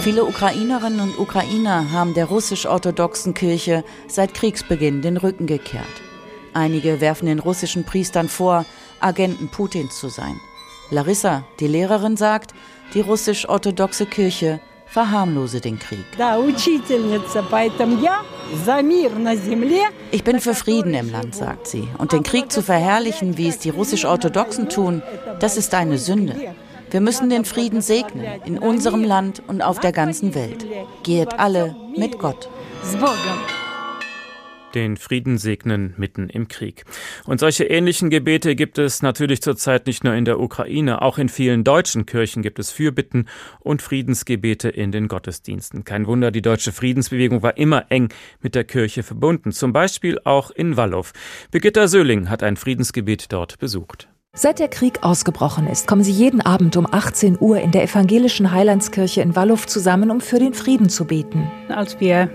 Viele Ukrainerinnen und Ukrainer haben der russisch-orthodoxen Kirche seit Kriegsbeginn den Rücken gekehrt. Einige werfen den russischen Priestern vor, Agenten Putins zu sein. Larissa, die Lehrerin, sagt, die russisch-orthodoxe Kirche verharmlose den Krieg. Ich bin für Frieden im Land, sagt sie. Und den Krieg zu verherrlichen, wie es die russisch-orthodoxen tun, das ist eine Sünde. Wir müssen den Frieden segnen, in unserem Land und auf der ganzen Welt. Geht alle mit Gott. Den Frieden segnen mitten im Krieg. Und solche ähnlichen Gebete gibt es natürlich zurzeit nicht nur in der Ukraine, auch in vielen deutschen Kirchen gibt es Fürbitten und Friedensgebete in den Gottesdiensten. Kein Wunder, die deutsche Friedensbewegung war immer eng mit der Kirche verbunden, zum Beispiel auch in Wallow. Birgitta Söhling hat ein Friedensgebet dort besucht. Seit der Krieg ausgebrochen ist, kommen sie jeden Abend um 18 Uhr in der evangelischen Heilandskirche in Wallow zusammen, um für den Frieden zu beten. Als wir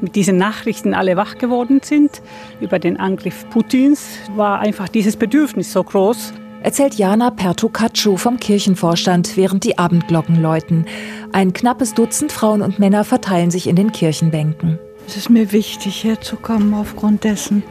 mit diesen Nachrichten alle wach geworden sind über den Angriff Putins, war einfach dieses Bedürfnis so groß. Erzählt Jana Pertukatschu vom Kirchenvorstand, während die Abendglocken läuten. Ein knappes Dutzend Frauen und Männer verteilen sich in den Kirchenbänken. Es ist mir wichtig, herzukommen aufgrund dessen,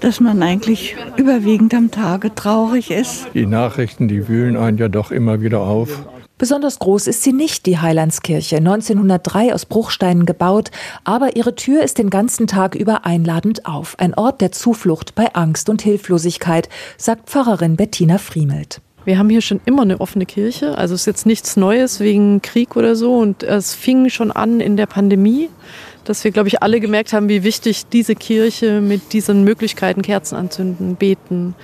dass man eigentlich überwiegend am Tage traurig ist. Die Nachrichten, die wühlen einen ja doch immer wieder auf. Besonders groß ist sie nicht, die Heilandskirche, 1903 aus Bruchsteinen gebaut, aber ihre Tür ist den ganzen Tag über einladend auf, ein Ort der Zuflucht bei Angst und Hilflosigkeit, sagt Pfarrerin Bettina Friemelt. Wir haben hier schon immer eine offene Kirche, also es ist jetzt nichts Neues wegen Krieg oder so und es fing schon an in der Pandemie dass wir, glaube ich, alle gemerkt haben, wie wichtig diese Kirche mit diesen Möglichkeiten Kerzen anzünden, beten,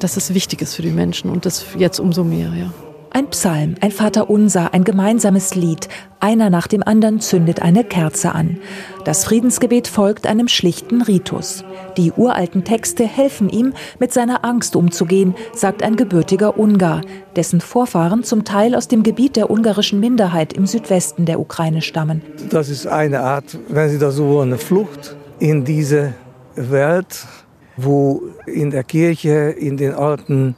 dass es wichtig ist für die Menschen und das jetzt umso mehr, ja. Ein Psalm, ein Vaterunser, ein gemeinsames Lied. Einer nach dem anderen zündet eine Kerze an. Das Friedensgebet folgt einem schlichten Ritus. Die uralten Texte helfen ihm, mit seiner Angst umzugehen, sagt ein gebürtiger Ungar, dessen Vorfahren zum Teil aus dem Gebiet der ungarischen Minderheit im Südwesten der Ukraine stammen. Das ist eine Art, wenn Sie das so wollen, eine Flucht in diese Welt, wo in der Kirche, in den alten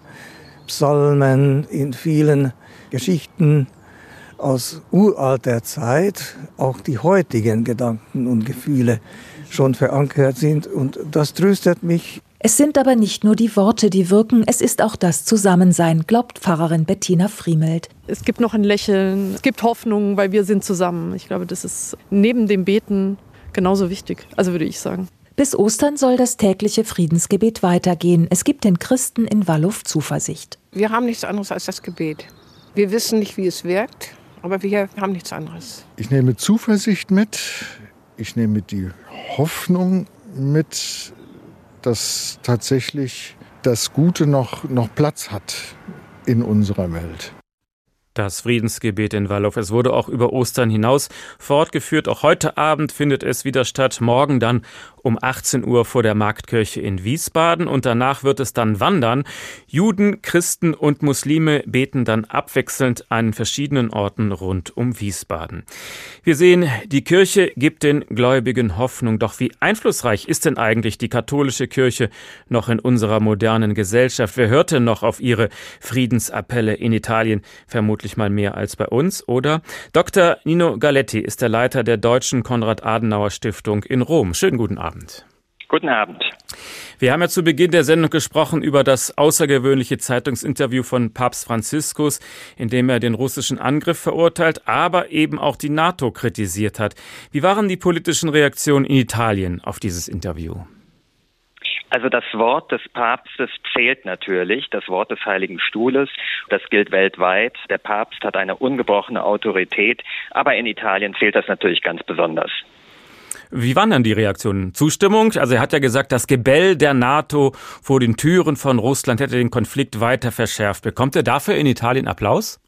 Psalmen, in vielen Geschichten aus uralter Zeit auch die heutigen Gedanken und Gefühle schon verankert sind. Und das tröstet mich. Es sind aber nicht nur die Worte, die wirken, es ist auch das Zusammensein, glaubt Pfarrerin Bettina Friemelt. Es gibt noch ein Lächeln, es gibt Hoffnung, weil wir sind zusammen. Ich glaube, das ist neben dem Beten genauso wichtig, also würde ich sagen. Bis Ostern soll das tägliche Friedensgebet weitergehen. Es gibt den Christen in Wallow Zuversicht. Wir haben nichts anderes als das Gebet. Wir wissen nicht, wie es wirkt, aber wir haben nichts anderes. Ich nehme Zuversicht mit. Ich nehme die Hoffnung mit, dass tatsächlich das Gute noch, noch Platz hat in unserer Welt. Das Friedensgebet in Wallow. Es wurde auch über Ostern hinaus fortgeführt. Auch heute Abend findet es wieder statt. Morgen dann um 18 Uhr vor der Marktkirche in Wiesbaden und danach wird es dann wandern. Juden, Christen und Muslime beten dann abwechselnd an verschiedenen Orten rund um Wiesbaden. Wir sehen, die Kirche gibt den Gläubigen Hoffnung. Doch wie einflussreich ist denn eigentlich die katholische Kirche noch in unserer modernen Gesellschaft? Wer hört denn noch auf ihre Friedensappelle in Italien? Vermutlich mal mehr als bei uns, oder? Dr. Nino Galetti ist der Leiter der Deutschen Konrad-Adenauer-Stiftung in Rom. Schönen guten Abend. Guten Abend. Wir haben ja zu Beginn der Sendung gesprochen über das außergewöhnliche Zeitungsinterview von Papst Franziskus, in dem er den russischen Angriff verurteilt, aber eben auch die NATO kritisiert hat. Wie waren die politischen Reaktionen in Italien auf dieses Interview? Also das Wort des Papstes zählt natürlich, das Wort des Heiligen Stuhles, das gilt weltweit. Der Papst hat eine ungebrochene Autorität, aber in Italien zählt das natürlich ganz besonders. Wie waren dann die Reaktionen? Zustimmung? Also er hat ja gesagt, das Gebell der NATO vor den Türen von Russland hätte den Konflikt weiter verschärft. Bekommt er dafür in Italien Applaus?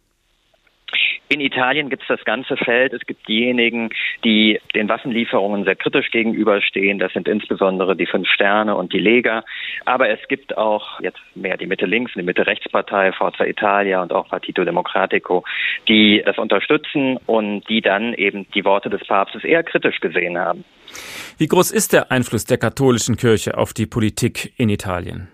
In Italien gibt es das ganze Feld. Es gibt diejenigen, die den Waffenlieferungen sehr kritisch gegenüberstehen. Das sind insbesondere die Fünf Sterne und die Lega. Aber es gibt auch jetzt mehr die Mitte-Links, die Mitte-Rechts-Partei, Forza Italia und auch Partito Democratico, die das unterstützen und die dann eben die Worte des Papstes eher kritisch gesehen haben. Wie groß ist der Einfluss der katholischen Kirche auf die Politik in Italien?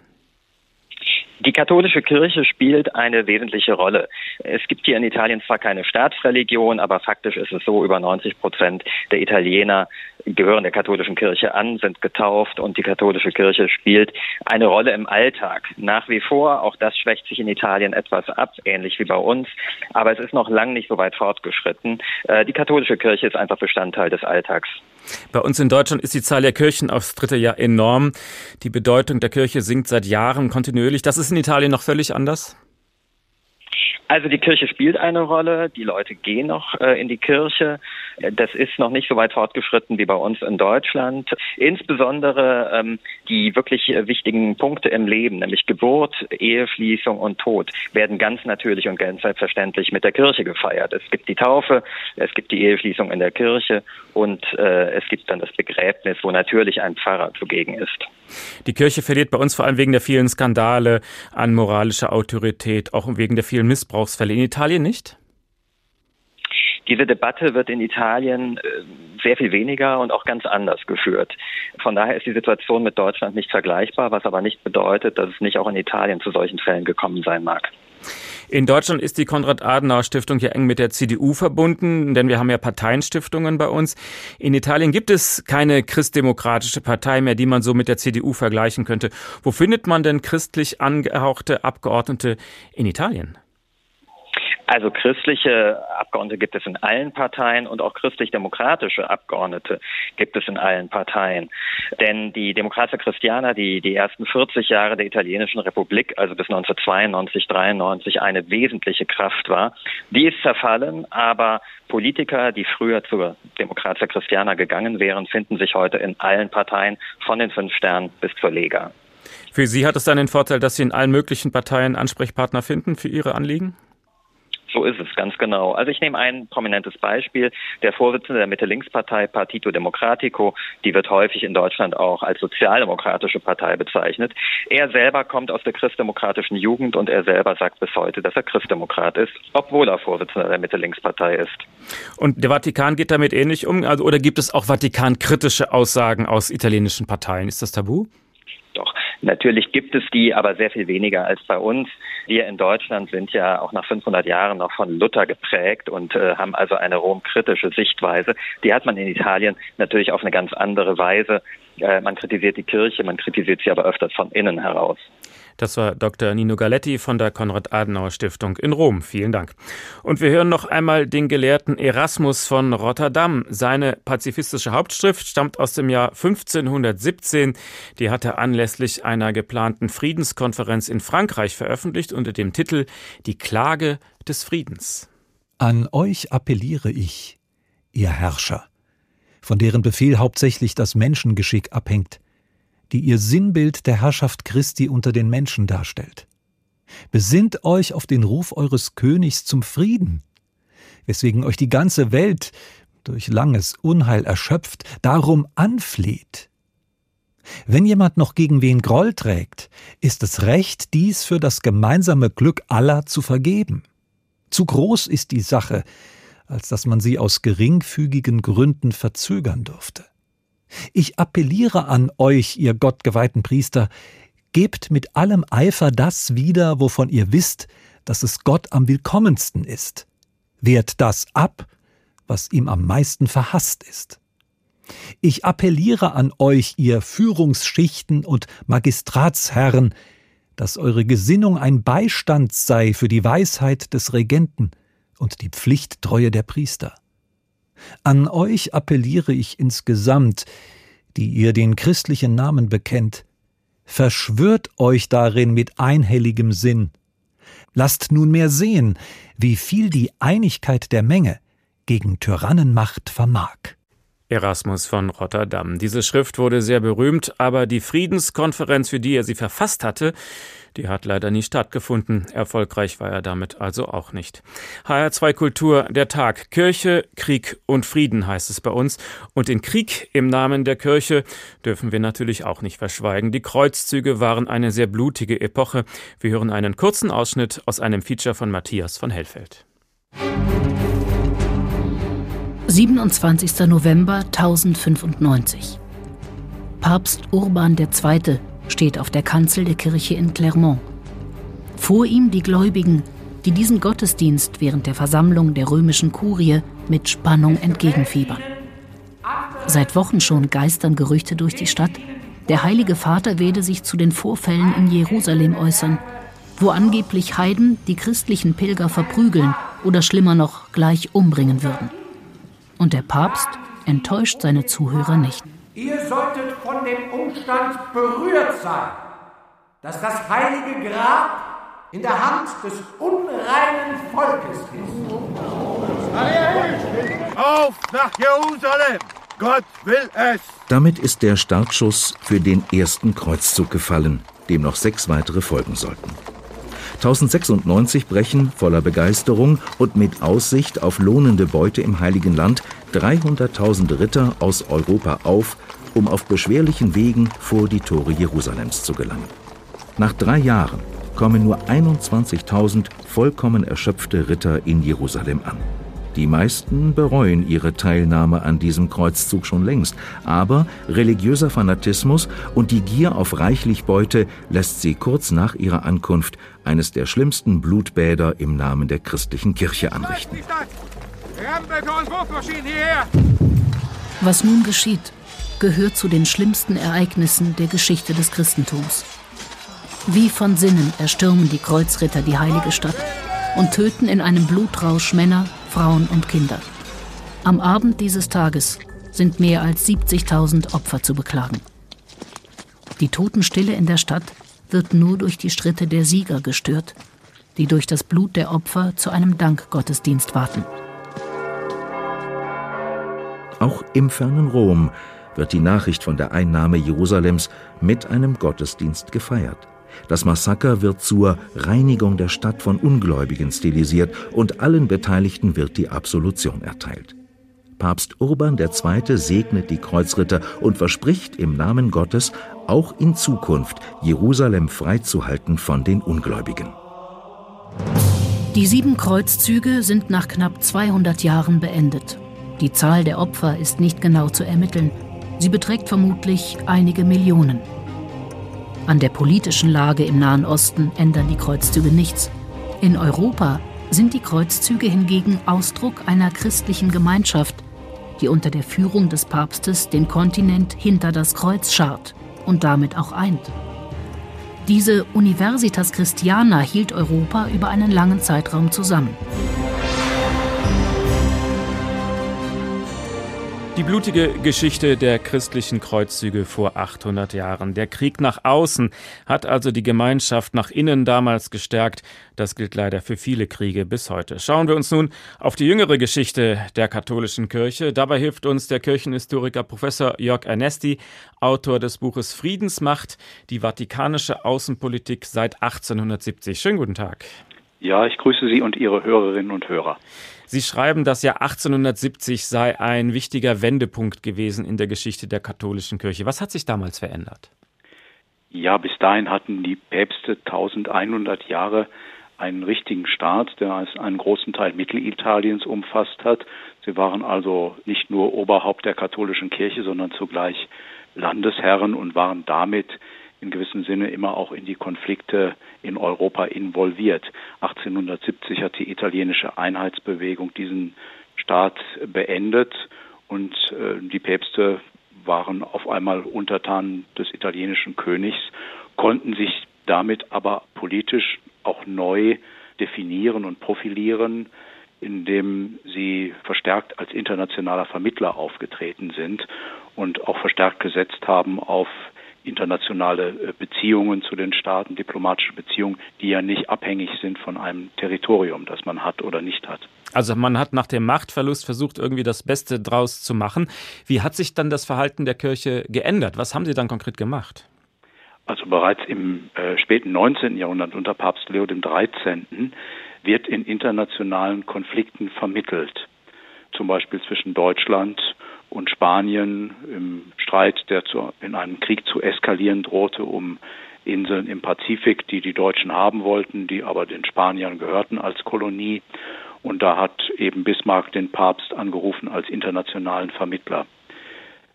Die katholische Kirche spielt eine wesentliche Rolle. Es gibt hier in Italien zwar keine Staatsreligion, aber faktisch ist es so, über 90 Prozent der Italiener gehören der katholischen Kirche an, sind getauft und die katholische Kirche spielt eine Rolle im Alltag. Nach wie vor, auch das schwächt sich in Italien etwas ab, ähnlich wie bei uns, aber es ist noch lang nicht so weit fortgeschritten. Äh, die katholische Kirche ist einfach Bestandteil des Alltags. Bei uns in Deutschland ist die Zahl der Kirchen aufs dritte Jahr enorm. Die Bedeutung der Kirche sinkt seit Jahren kontinuierlich. Das ist in Italien noch völlig anders? Also die Kirche spielt eine Rolle, die Leute gehen noch äh, in die Kirche. Das ist noch nicht so weit fortgeschritten wie bei uns in Deutschland. Insbesondere ähm, die wirklich äh, wichtigen Punkte im Leben, nämlich Geburt, Eheschließung und Tod, werden ganz natürlich und ganz selbstverständlich mit der Kirche gefeiert. Es gibt die Taufe, es gibt die Eheschließung in der Kirche und äh, es gibt dann das Begräbnis, wo natürlich ein Pfarrer zugegen ist. Die Kirche verliert bei uns vor allem wegen der vielen Skandale an moralischer Autorität, auch wegen der vielen Missbrauchsfälle. In Italien nicht? Diese Debatte wird in Italien äh, sehr viel weniger und auch ganz anders geführt. Von daher ist die Situation mit Deutschland nicht vergleichbar, was aber nicht bedeutet, dass es nicht auch in Italien zu solchen Fällen gekommen sein mag. In Deutschland ist die Konrad-Adenauer-Stiftung ja eng mit der CDU verbunden, denn wir haben ja Parteienstiftungen bei uns. In Italien gibt es keine christdemokratische Partei mehr, die man so mit der CDU vergleichen könnte. Wo findet man denn christlich angehauchte Abgeordnete in Italien? Also christliche Abgeordnete gibt es in allen Parteien und auch christlich-demokratische Abgeordnete gibt es in allen Parteien. Denn die Demokratia Christiana, die die ersten 40 Jahre der italienischen Republik, also bis 1992, 93 eine wesentliche Kraft war, die ist zerfallen, aber Politiker, die früher zur Demokratia Christiana gegangen wären, finden sich heute in allen Parteien von den fünf Sternen bis zur Lega. Für Sie hat es dann den Vorteil, dass Sie in allen möglichen Parteien Ansprechpartner finden für Ihre Anliegen? So ist es, ganz genau. Also ich nehme ein prominentes Beispiel. Der Vorsitzende der Mitte-Links-Partei Partito Democratico, die wird häufig in Deutschland auch als sozialdemokratische Partei bezeichnet. Er selber kommt aus der christdemokratischen Jugend und er selber sagt bis heute, dass er Christdemokrat ist, obwohl er Vorsitzender der Mitte-Links-Partei ist. Und der Vatikan geht damit ähnlich um? Also, oder gibt es auch Vatikan-kritische Aussagen aus italienischen Parteien? Ist das tabu? Natürlich gibt es die, aber sehr viel weniger als bei uns. Wir in Deutschland sind ja auch nach 500 Jahren noch von Luther geprägt und äh, haben also eine romkritische Sichtweise. Die hat man in Italien natürlich auf eine ganz andere Weise. Äh, man kritisiert die Kirche, man kritisiert sie aber öfters von innen heraus. Das war Dr. Nino Galetti von der Konrad-Adenauer-Stiftung in Rom. Vielen Dank. Und wir hören noch einmal den Gelehrten Erasmus von Rotterdam. Seine pazifistische Hauptschrift stammt aus dem Jahr 1517. Die hat er anlässlich einer geplanten Friedenskonferenz in Frankreich veröffentlicht unter dem Titel Die Klage des Friedens. An euch appelliere ich, ihr Herrscher, von deren Befehl hauptsächlich das Menschengeschick abhängt die ihr Sinnbild der Herrschaft Christi unter den Menschen darstellt. Besinnt euch auf den Ruf eures Königs zum Frieden, weswegen euch die ganze Welt durch langes Unheil erschöpft, darum anfleht. Wenn jemand noch gegen wen Groll trägt, ist es recht, dies für das gemeinsame Glück aller zu vergeben. Zu groß ist die Sache, als dass man sie aus geringfügigen Gründen verzögern dürfte. Ich appelliere an euch, ihr gottgeweihten Priester, gebt mit allem Eifer das wieder, wovon ihr wisst, dass es Gott am willkommensten ist. Wehrt das ab, was ihm am meisten verhasst ist. Ich appelliere an euch, ihr Führungsschichten und Magistratsherren, dass eure Gesinnung ein Beistand sei für die Weisheit des Regenten und die Pflichttreue der Priester. An euch appelliere ich insgesamt, die ihr den christlichen Namen bekennt, verschwört euch darin mit einhelligem Sinn. Lasst nunmehr sehen, wie viel die Einigkeit der Menge gegen Tyrannenmacht vermag. Erasmus von Rotterdam. Diese Schrift wurde sehr berühmt, aber die Friedenskonferenz, für die er sie verfasst hatte, die hat leider nie stattgefunden. Erfolgreich war er damit also auch nicht. HR2 Kultur, der Tag. Kirche, Krieg und Frieden heißt es bei uns. Und den Krieg im Namen der Kirche dürfen wir natürlich auch nicht verschweigen. Die Kreuzzüge waren eine sehr blutige Epoche. Wir hören einen kurzen Ausschnitt aus einem Feature von Matthias von Hellfeld. 27. November 1095. Papst Urban II. steht auf der Kanzel der Kirche in Clermont. Vor ihm die Gläubigen, die diesen Gottesdienst während der Versammlung der römischen Kurie mit Spannung entgegenfiebern. Seit Wochen schon geistern Gerüchte durch die Stadt, der Heilige Vater werde sich zu den Vorfällen in Jerusalem äußern, wo angeblich Heiden die christlichen Pilger verprügeln oder schlimmer noch gleich umbringen würden. Und der Papst enttäuscht seine Zuhörer nicht. Ihr solltet von dem Umstand berührt sein, dass das heilige Grab in der Hand des unreinen Volkes ist. Auf nach Jerusalem! Gott will es! Damit ist der Startschuss für den ersten Kreuzzug gefallen, dem noch sechs weitere folgen sollten. 1096 brechen voller Begeisterung und mit Aussicht auf lohnende Beute im Heiligen Land 300.000 Ritter aus Europa auf, um auf beschwerlichen Wegen vor die Tore Jerusalems zu gelangen. Nach drei Jahren kommen nur 21.000 vollkommen erschöpfte Ritter in Jerusalem an. Die meisten bereuen ihre Teilnahme an diesem Kreuzzug schon längst, aber religiöser Fanatismus und die Gier auf reichlich Beute lässt sie kurz nach ihrer Ankunft eines der schlimmsten Blutbäder im Namen der christlichen Kirche anrichten. Was nun geschieht, gehört zu den schlimmsten Ereignissen der Geschichte des Christentums. Wie von Sinnen erstürmen die Kreuzritter die heilige Stadt und töten in einem Blutrausch Männer, Frauen und Kinder. Am Abend dieses Tages sind mehr als 70.000 Opfer zu beklagen. Die Totenstille in der Stadt wird nur durch die Schritte der Sieger gestört, die durch das Blut der Opfer zu einem Dankgottesdienst warten. Auch im fernen Rom wird die Nachricht von der Einnahme Jerusalems mit einem Gottesdienst gefeiert. Das Massaker wird zur Reinigung der Stadt von Ungläubigen stilisiert und allen Beteiligten wird die Absolution erteilt. Papst Urban II. segnet die Kreuzritter und verspricht im Namen Gottes, auch in Zukunft Jerusalem freizuhalten von den Ungläubigen. Die sieben Kreuzzüge sind nach knapp 200 Jahren beendet. Die Zahl der Opfer ist nicht genau zu ermitteln. Sie beträgt vermutlich einige Millionen. An der politischen Lage im Nahen Osten ändern die Kreuzzüge nichts. In Europa sind die Kreuzzüge hingegen Ausdruck einer christlichen Gemeinschaft, die unter der Führung des Papstes den Kontinent hinter das Kreuz schart und damit auch eint. Diese Universitas Christiana hielt Europa über einen langen Zeitraum zusammen. Die blutige Geschichte der christlichen Kreuzzüge vor 800 Jahren. Der Krieg nach außen hat also die Gemeinschaft nach innen damals gestärkt. Das gilt leider für viele Kriege bis heute. Schauen wir uns nun auf die jüngere Geschichte der katholischen Kirche. Dabei hilft uns der Kirchenhistoriker Professor Jörg Ernesti, Autor des Buches Friedensmacht, die vatikanische Außenpolitik seit 1870. Schönen guten Tag. Ja, ich grüße Sie und Ihre Hörerinnen und Hörer. Sie schreiben, das Jahr 1870 sei ein wichtiger Wendepunkt gewesen in der Geschichte der katholischen Kirche. Was hat sich damals verändert? Ja, bis dahin hatten die Päpste 1100 Jahre einen richtigen Staat, der einen großen Teil Mittelitaliens umfasst hat. Sie waren also nicht nur Oberhaupt der katholischen Kirche, sondern zugleich Landesherren und waren damit in gewissem Sinne immer auch in die Konflikte in Europa involviert. 1870 hat die italienische Einheitsbewegung diesen Staat beendet und äh, die Päpste waren auf einmal Untertan des italienischen Königs, konnten sich damit aber politisch auch neu definieren und profilieren, indem sie verstärkt als internationaler Vermittler aufgetreten sind und auch verstärkt gesetzt haben auf internationale äh, Beziehungen zu den Staaten, diplomatische Beziehungen, die ja nicht abhängig sind von einem Territorium, das man hat oder nicht hat. Also man hat nach dem Machtverlust versucht, irgendwie das Beste draus zu machen. Wie hat sich dann das Verhalten der Kirche geändert? Was haben Sie dann konkret gemacht? Also bereits im äh, späten 19. Jahrhundert unter Papst Leo XIII. wird in internationalen Konflikten vermittelt. Zum Beispiel zwischen Deutschland und Spanien im Streit, der zu, in einem Krieg zu eskalieren drohte, um Inseln im Pazifik, die die Deutschen haben wollten, die aber den Spaniern gehörten als Kolonie. Und da hat eben Bismarck den Papst angerufen als internationalen Vermittler.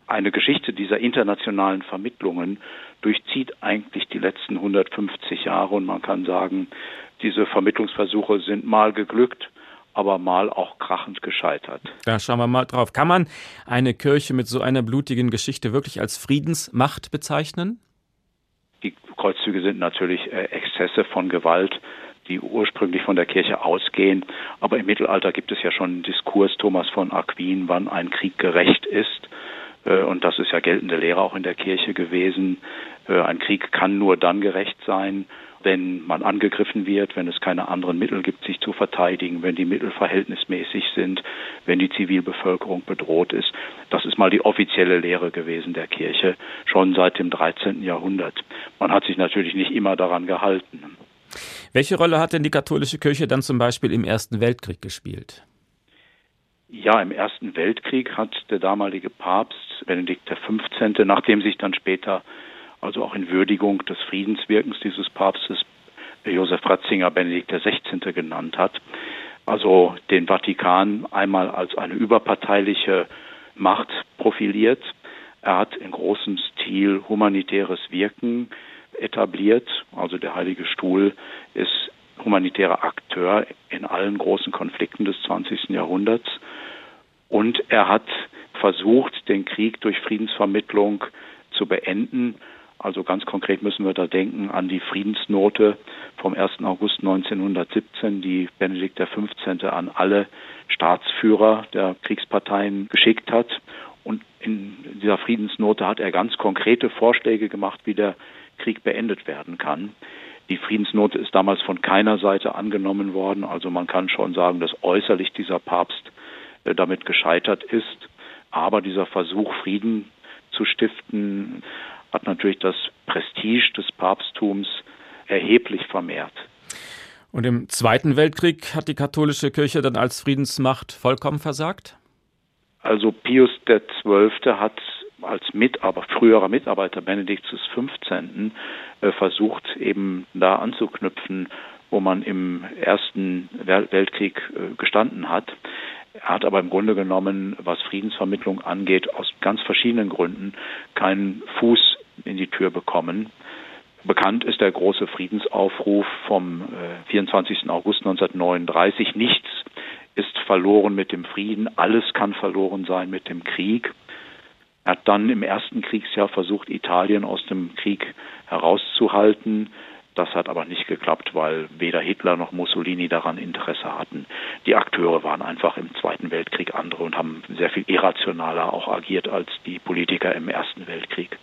Eine Geschichte dieser internationalen Vermittlungen durchzieht eigentlich die letzten 150 Jahre und man kann sagen, diese Vermittlungsversuche sind mal geglückt, aber mal auch krachend gescheitert. Da schauen wir mal drauf. Kann man eine Kirche mit so einer blutigen Geschichte wirklich als Friedensmacht bezeichnen? Die Kreuzzüge sind natürlich äh, Exzesse von Gewalt, die ursprünglich von der Kirche ausgehen. Aber im Mittelalter gibt es ja schon einen Diskurs Thomas von Aquin, wann ein Krieg gerecht ist. Äh, und das ist ja geltende Lehre auch in der Kirche gewesen. Äh, ein Krieg kann nur dann gerecht sein, wenn man angegriffen wird, wenn es keine anderen Mittel gibt, sich zu verteidigen, wenn die Mittel verhältnismäßig sind, wenn die Zivilbevölkerung bedroht ist. Das ist mal die offizielle Lehre gewesen der Kirche, schon seit dem 13. Jahrhundert. Man hat sich natürlich nicht immer daran gehalten. Welche Rolle hat denn die katholische Kirche dann zum Beispiel im Ersten Weltkrieg gespielt? Ja, im Ersten Weltkrieg hat der damalige Papst Benedikt XV., nachdem sich dann später also auch in Würdigung des Friedenswirkens dieses Papstes Josef Ratzinger Benedikt XVI. genannt hat. Also den Vatikan einmal als eine überparteiliche Macht profiliert. Er hat in großem Stil humanitäres Wirken etabliert. Also der Heilige Stuhl ist humanitärer Akteur in allen großen Konflikten des 20. Jahrhunderts. Und er hat versucht, den Krieg durch Friedensvermittlung zu beenden also ganz konkret müssen wir da denken an die Friedensnote vom 1. August 1917, die Benedikt XV. an alle Staatsführer der Kriegsparteien geschickt hat. Und in dieser Friedensnote hat er ganz konkrete Vorschläge gemacht, wie der Krieg beendet werden kann. Die Friedensnote ist damals von keiner Seite angenommen worden. Also man kann schon sagen, dass äußerlich dieser Papst äh, damit gescheitert ist. Aber dieser Versuch, Frieden zu stiften, hat natürlich das Prestige des Papsttums erheblich vermehrt. Und im Zweiten Weltkrieg hat die katholische Kirche dann als Friedensmacht vollkommen versagt? Also Pius XII. hat als Mitarbeiter, früherer Mitarbeiter Benedikts XV. Äh, versucht, eben da anzuknüpfen, wo man im Ersten Weltkrieg äh, gestanden hat. Er hat aber im Grunde genommen, was Friedensvermittlung angeht, aus ganz verschiedenen Gründen keinen Fuß in die Tür bekommen. Bekannt ist der große Friedensaufruf vom 24. Äh, August 1939. Nichts ist verloren mit dem Frieden, alles kann verloren sein mit dem Krieg. Er hat dann im ersten Kriegsjahr versucht, Italien aus dem Krieg herauszuhalten. Das hat aber nicht geklappt, weil weder Hitler noch Mussolini daran Interesse hatten. Die Akteure waren einfach im Zweiten Weltkrieg andere und haben sehr viel irrationaler auch agiert als die Politiker im Ersten Weltkrieg.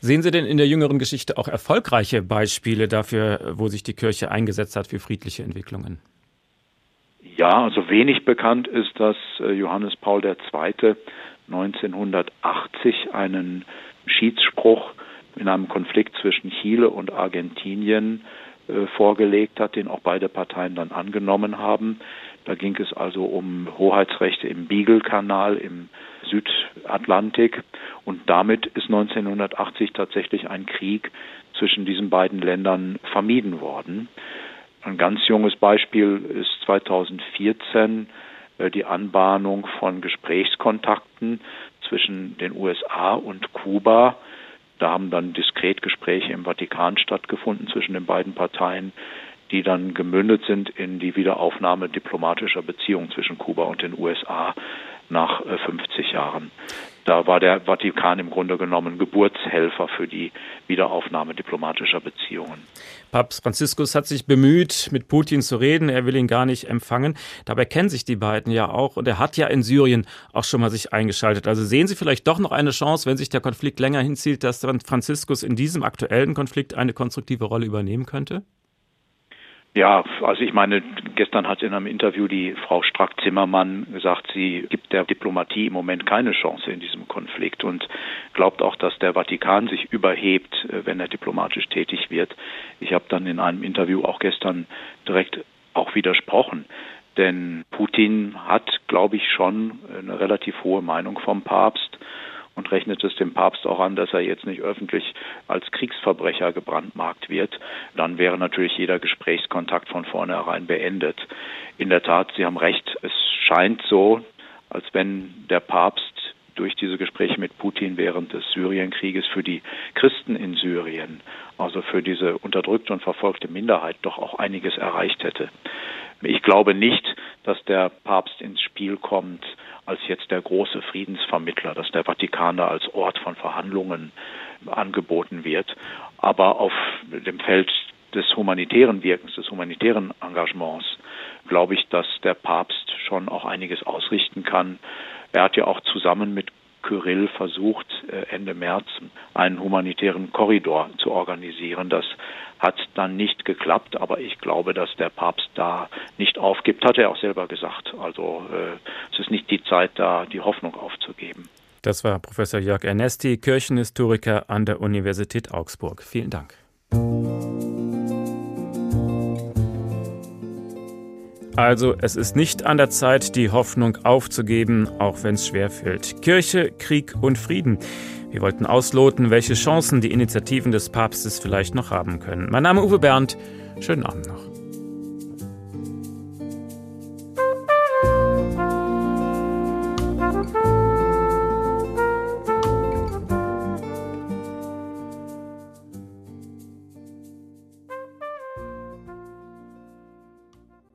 Sehen Sie denn in der jüngeren Geschichte auch erfolgreiche Beispiele dafür, wo sich die Kirche eingesetzt hat für friedliche Entwicklungen? Ja, also wenig bekannt ist, dass äh, Johannes Paul II. 1980 einen Schiedsspruch in einem Konflikt zwischen Chile und Argentinien äh, vorgelegt hat, den auch beide Parteien dann angenommen haben. Da ging es also um Hoheitsrechte im Beagle-Kanal im Südatlantik und damit ist 1980 tatsächlich ein Krieg zwischen diesen beiden Ländern vermieden worden. Ein ganz junges Beispiel ist 2014 äh, die Anbahnung von Gesprächskontakten zwischen den USA und Kuba. Da haben dann Diskretgespräche im Vatikan stattgefunden zwischen den beiden Parteien, die dann gemündet sind in die Wiederaufnahme diplomatischer Beziehungen zwischen Kuba und den USA nach 50 äh, Jahren. Da war der Vatikan im Grunde genommen Geburtshelfer für die Wiederaufnahme diplomatischer Beziehungen. Papst Franziskus hat sich bemüht, mit Putin zu reden. Er will ihn gar nicht empfangen. Dabei kennen sich die beiden ja auch. Und er hat ja in Syrien auch schon mal sich eingeschaltet. Also sehen Sie vielleicht doch noch eine Chance, wenn sich der Konflikt länger hinzieht, dass Franziskus in diesem aktuellen Konflikt eine konstruktive Rolle übernehmen könnte? Ja, also ich meine, gestern hat in einem Interview die Frau Strack-Zimmermann gesagt, sie gibt der Diplomatie im Moment keine Chance in diesem Konflikt und glaubt auch, dass der Vatikan sich überhebt, äh, wenn er diplomatisch tätig wird. Ich habe dann in einem Interview auch gestern direkt auch widersprochen. Denn Putin hat, glaube ich, schon eine relativ hohe Meinung vom Papst und rechnet es dem Papst auch an, dass er jetzt nicht öffentlich als Kriegsverbrecher gebrandmarkt wird, dann wäre natürlich jeder Gesprächskontakt von vornherein beendet. In der Tat, Sie haben recht, es scheint so, als wenn der Papst durch diese Gespräche mit Putin während des Syrienkrieges für die Christen in Syrien, also für diese unterdrückte und verfolgte Minderheit, doch auch einiges erreicht hätte. Ich glaube nicht, dass der Papst ins Spiel kommt als jetzt der große Friedensvermittler, dass der Vatikan da als Ort von Verhandlungen angeboten wird. Aber auf dem Feld des humanitären Wirkens, des humanitären Engagements, glaube ich, dass der Papst schon auch einiges ausrichten kann. Er hat ja auch zusammen mit Kyrill versucht, äh, Ende März einen humanitären Korridor zu organisieren. Das hat dann nicht geklappt, aber ich glaube, dass der Papst da nicht aufgibt, hat er auch selber gesagt. Also äh, es ist nicht die Zeit, da die Hoffnung aufzugeben. Das war Professor Jörg Ernesti, Kirchenhistoriker an der Universität Augsburg. Vielen Dank. Also es ist nicht an der Zeit, die Hoffnung aufzugeben, auch wenn es schwerfällt. Kirche, Krieg und Frieden. Wir wollten ausloten, welche Chancen die Initiativen des Papstes vielleicht noch haben können. Mein Name Uwe Bernd. Schönen Abend noch.